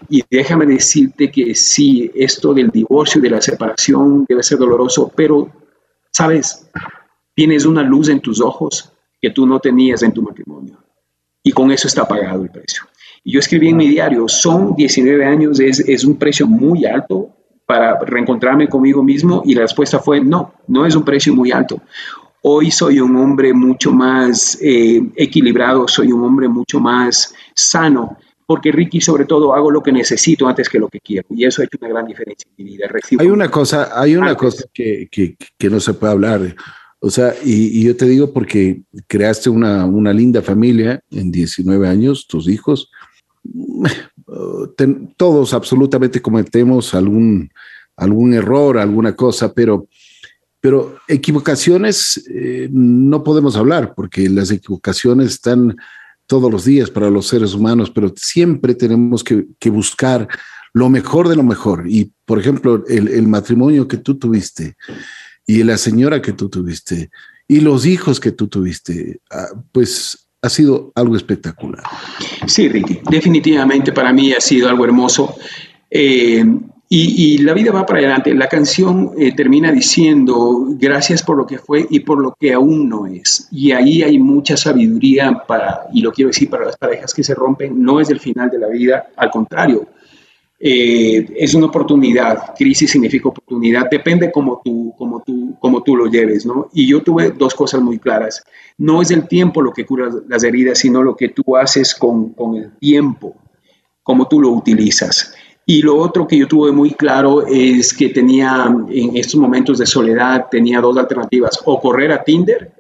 y déjame decirte que sí, esto del divorcio y de la separación debe ser doloroso, pero, sabes, tienes una luz en tus ojos que tú no tenías en tu matrimonio y con eso está pagado el precio. Y yo escribí en mi diario, son 19 años, es un precio muy alto para reencontrarme conmigo mismo y la respuesta fue no, no es un precio muy alto. Hoy soy un hombre mucho más eh, equilibrado, soy un hombre mucho más sano, porque Ricky, sobre todo, hago lo que necesito antes que lo que quiero. Y eso ha hecho una gran diferencia en mi vida. Recibo hay una cosa, hay una cosa que, que, que, no se puede hablar. O sea, y, y yo te digo porque creaste una, una, linda familia en 19 años, tus hijos. Todos absolutamente cometemos algún, algún error, alguna cosa, pero pero equivocaciones eh, no podemos hablar porque las equivocaciones están todos los días para los seres humanos, pero siempre tenemos que, que buscar lo mejor de lo mejor. Y, por ejemplo, el, el, matrimonio que tú tuviste y la señora que tú tuviste y los hijos que tú tuviste, ah, pues ha sido algo espectacular. Sí, Ricky, definitivamente para mí ha sido algo hermoso. Eh, y, y, la vida va para adelante. La canción eh, termina diciendo gracias por lo que fue y por lo que aún no es. Y ahí hay mucha sabiduría para, y lo quiero decir para las parejas que se rompen, no es el final de la vida, al contrario, eh, es una oportunidad. Crisis significa oportunidad, depende cómo tú, cómo tú, cómo tú lo lleves, ¿no? Y yo tuve dos cosas muy claras. No es el tiempo lo que cura las heridas, sino lo que tú haces con, con el tiempo, cómo tú lo utilizas. Y lo otro que yo tuve muy claro es que tenía en estos momentos de soledad, tenía dos alternativas, o correr a Tinder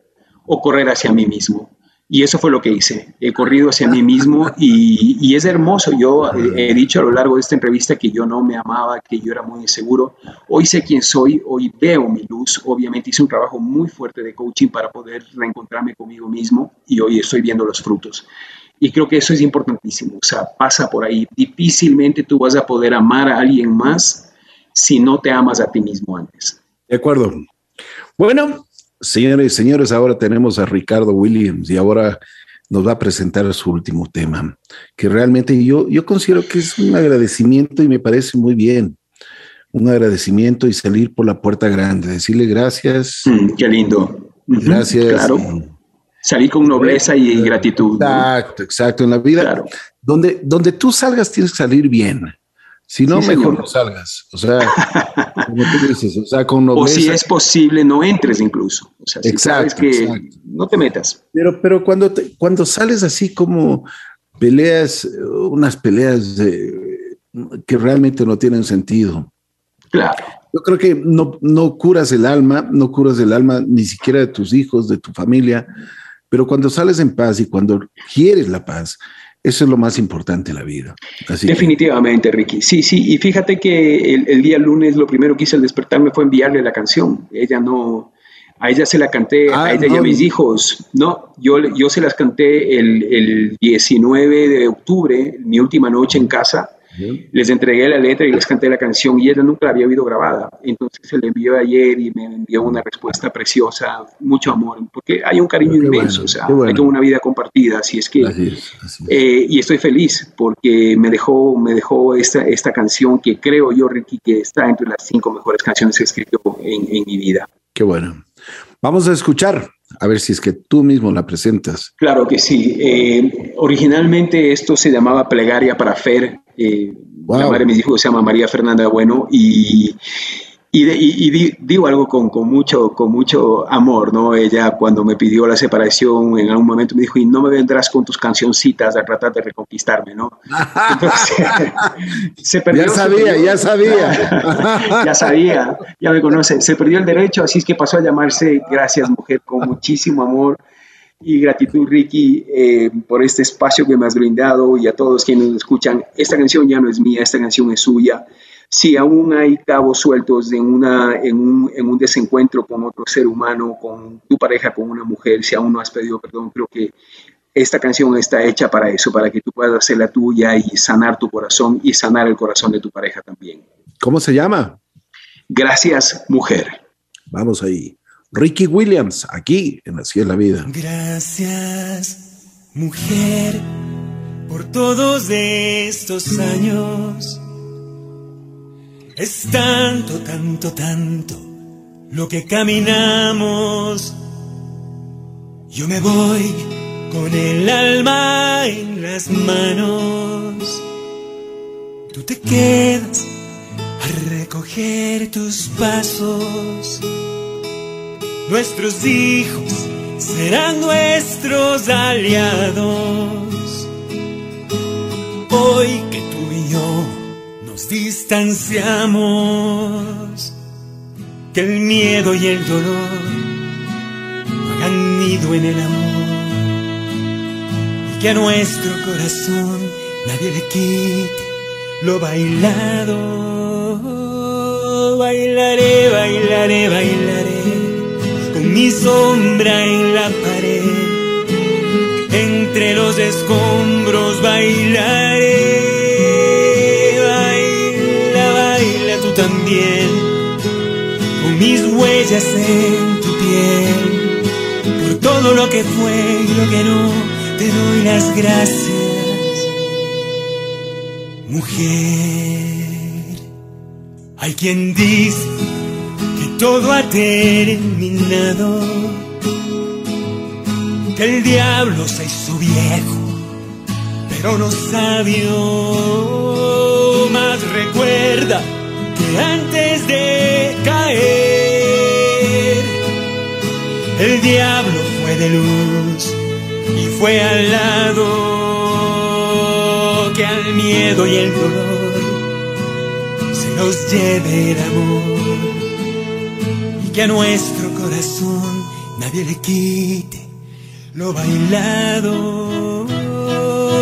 o correr hacia mí mismo. Y eso fue lo que hice. He corrido hacia mí mismo y, es hermoso. Yo he, he, dicho a lo largo de esta entrevista que yo no me amaba, que yo era muy inseguro. Hoy sé quién soy, hoy veo mi luz. Obviamente hice un trabajo muy fuerte de coaching para poder reencontrarme conmigo mismo y hoy estoy viendo los frutos. Y creo que eso es importantísimo, o sea, pasa por ahí. Difícilmente tú vas a poder amar a alguien más si no te amas a ti mismo antes. De acuerdo. Bueno, señores y señores, ahora tenemos a Ricardo Williams y ahora nos va a presentar su último tema, que realmente yo, yo considero que es un agradecimiento y me parece muy bien. Un agradecimiento y salir por la puerta grande, decirle gracias. Mm, qué lindo. Gracias. Claro Salir con nobleza y gratitud. Exacto, exacto. En la vida, donde, donde tú salgas tienes que salir bien. Si no, mejor no salgas. O sea, como tú dices, o sea, con nobleza. O si es posible, no entres incluso. O sea, si exacto, que no te metas. Pero, pero cuando, cuando sales así como peleas, unas peleas que realmente no tienen sentido. Claro. Yo creo que no, no curas el alma, no curas el alma ni siquiera de tus hijos, de tu familia, pero cuando sales en paz y cuando quieres la paz, eso es lo más importante en la vida. Definitivamente, Ricky. Sí, sí. Y fíjate que el, día lunes lo primero que hice al despertarme fue enviarle la canción. Ella no, a ella se la canté, a ah, ella y a mis hijos. No, yo, yo se las canté el, el 19 de octubre, mi última noche en casa. Les entregué la letra y les canté la canción y ella nunca la había oído grabada. Entonces se le envió ayer y me envió una respuesta preciosa, mucho amor, porque hay un cariño inmenso, o sea, hay como una vida compartida, así es que... Eh, y estoy feliz porque me dejó, me dejó esta, esta canción que creo yo, Ricky, que está entre las cinco mejores canciones que he escrito en, en mi vida. Qué bueno. Vamos a escuchar, a ver si es que tú mismo la presentas. Claro que sí. Eh, originalmente esto se llamaba Plegaria para Fer, eh, la madre de mis hijos se llama María Fernanda Bueno y, y, digo algo con, con, mucho, con mucho amor, ¿no? Ella cuando me pidió la separación en algún momento me dijo, y no me vendrás con tus cancioncitas a tratar de reconquistarme, ¿no? se perdió, ya sabía, ya sabía. ya sabía, ya me conoce. Se perdió el derecho, así es que pasó a llamarse Gracias Mujer con muchísimo amor y gratitud, Ricky, eh, por este espacio que me has brindado y a todos quienes nos escuchan. Esta canción ya no es mía, esta canción es suya. Si aún hay cabos sueltos en, una, en, un, en un desencuentro con otro ser humano, con tu pareja, con una mujer, si aún no has pedido perdón, creo que esta canción está hecha para eso, para que tú puedas hacer la tuya y sanar tu corazón y sanar el corazón de tu pareja también. ¿Cómo se llama? Gracias, mujer. Vamos ahí. Ricky Williams, aquí en Así es la vida. Gracias, mujer, por todos estos años. Es tanto, tanto, tanto lo que caminamos. Yo me voy con el alma en las manos. Tú te quedas a recoger tus pasos Nuestros hijos serán nuestros aliados. Hoy que tú y yo nos distanciamos, que el miedo y el dolor hagan nido en el amor y que a nuestro corazón nadie le quite lo bailado. Bailaré, bailaré, bailaré mi sombra en la pared. Entre los escombros bailaré. Baila, baila tú también. Con mis huellas en tu piel. Por todo lo que fue y lo que no, te doy las gracias. Mujer, hay quien dice todo ha terminado. Que el diablo se hizo viejo, pero no sabio. Más recuerda que antes de caer, el diablo fue de luz y fue al lado que al miedo y el dolor se nos lleve el amor que a nuestro corazón nadie le quite lo bailado.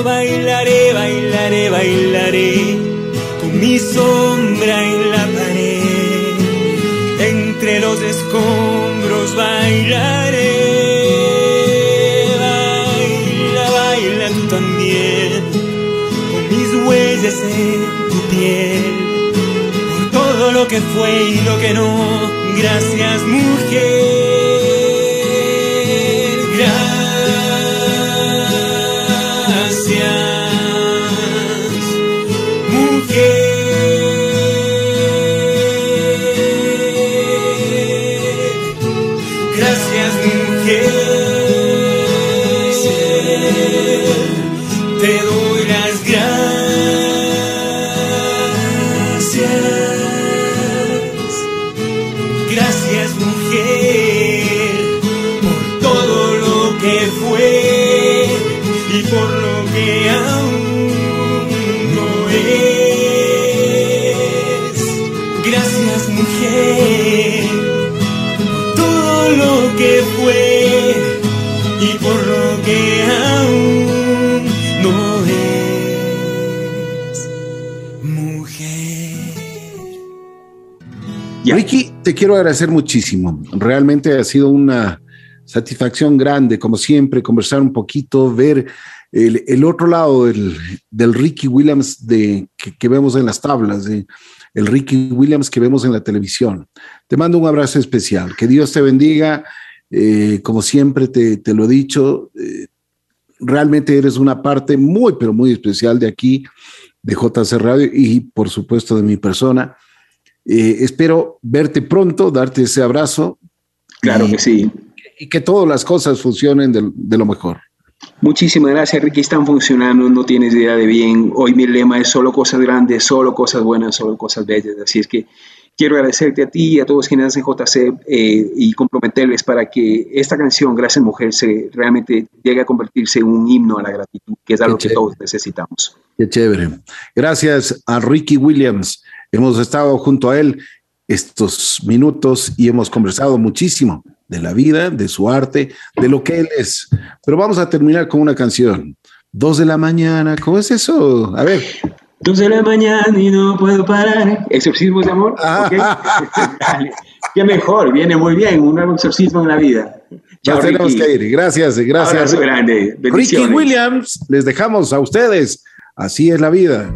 Bailaré, bailaré, bailaré con mi sombra en la pared. Entre los escombros bailaré. Baila, baila tú también con mis huellas en tu piel. Lo que fue y lo que no. Gracias mujer, quiero agradecer muchísimo. Realmente ha sido una satisfacción grande, como siempre, conversar un poquito, ver el, otro lado del, Ricky Williams de, que, vemos en las tablas, el Ricky Williams que vemos en la televisión. Te mando un abrazo especial. Que Dios te bendiga. Eh, como siempre te, te lo he dicho, eh, realmente eres una parte muy, pero muy especial de aquí, de JC Radio y por supuesto de mi persona. Eh, espero verte pronto, darte ese abrazo Claro que sí. y que todas las cosas funcionen de, de lo mejor. Muchísimas gracias, Ricky. Están funcionando, no tienes idea de bien. Hoy mi lema es solo cosas grandes, solo cosas buenas, solo cosas bellas. Así es que quiero agradecerte a ti y a todos quienes hacen JC eh, y comprometerles para que esta canción, Gracias Mujer, se realmente llegue a convertirse en un himno a la gratitud, que es algo que todos necesitamos. Qué chévere. Gracias a Ricky Williams. Hemos estado junto a él estos minutos y hemos conversado muchísimo de la vida, de su arte, de lo que él es. Pero vamos a terminar con una canción. Dos de la mañana, ¿cómo es eso? A ver. Dos de la mañana y no puedo parar. Exorcismos de amor. Ah. ¿ok? Dale. Qué mejor, viene muy bien, un nuevo exorcismo en la vida. Chao, Nos tenemos que ir. Gracias, gracias. Abrazo grande. Ricky. Williams, les dejamos a ustedes. Así es la vida.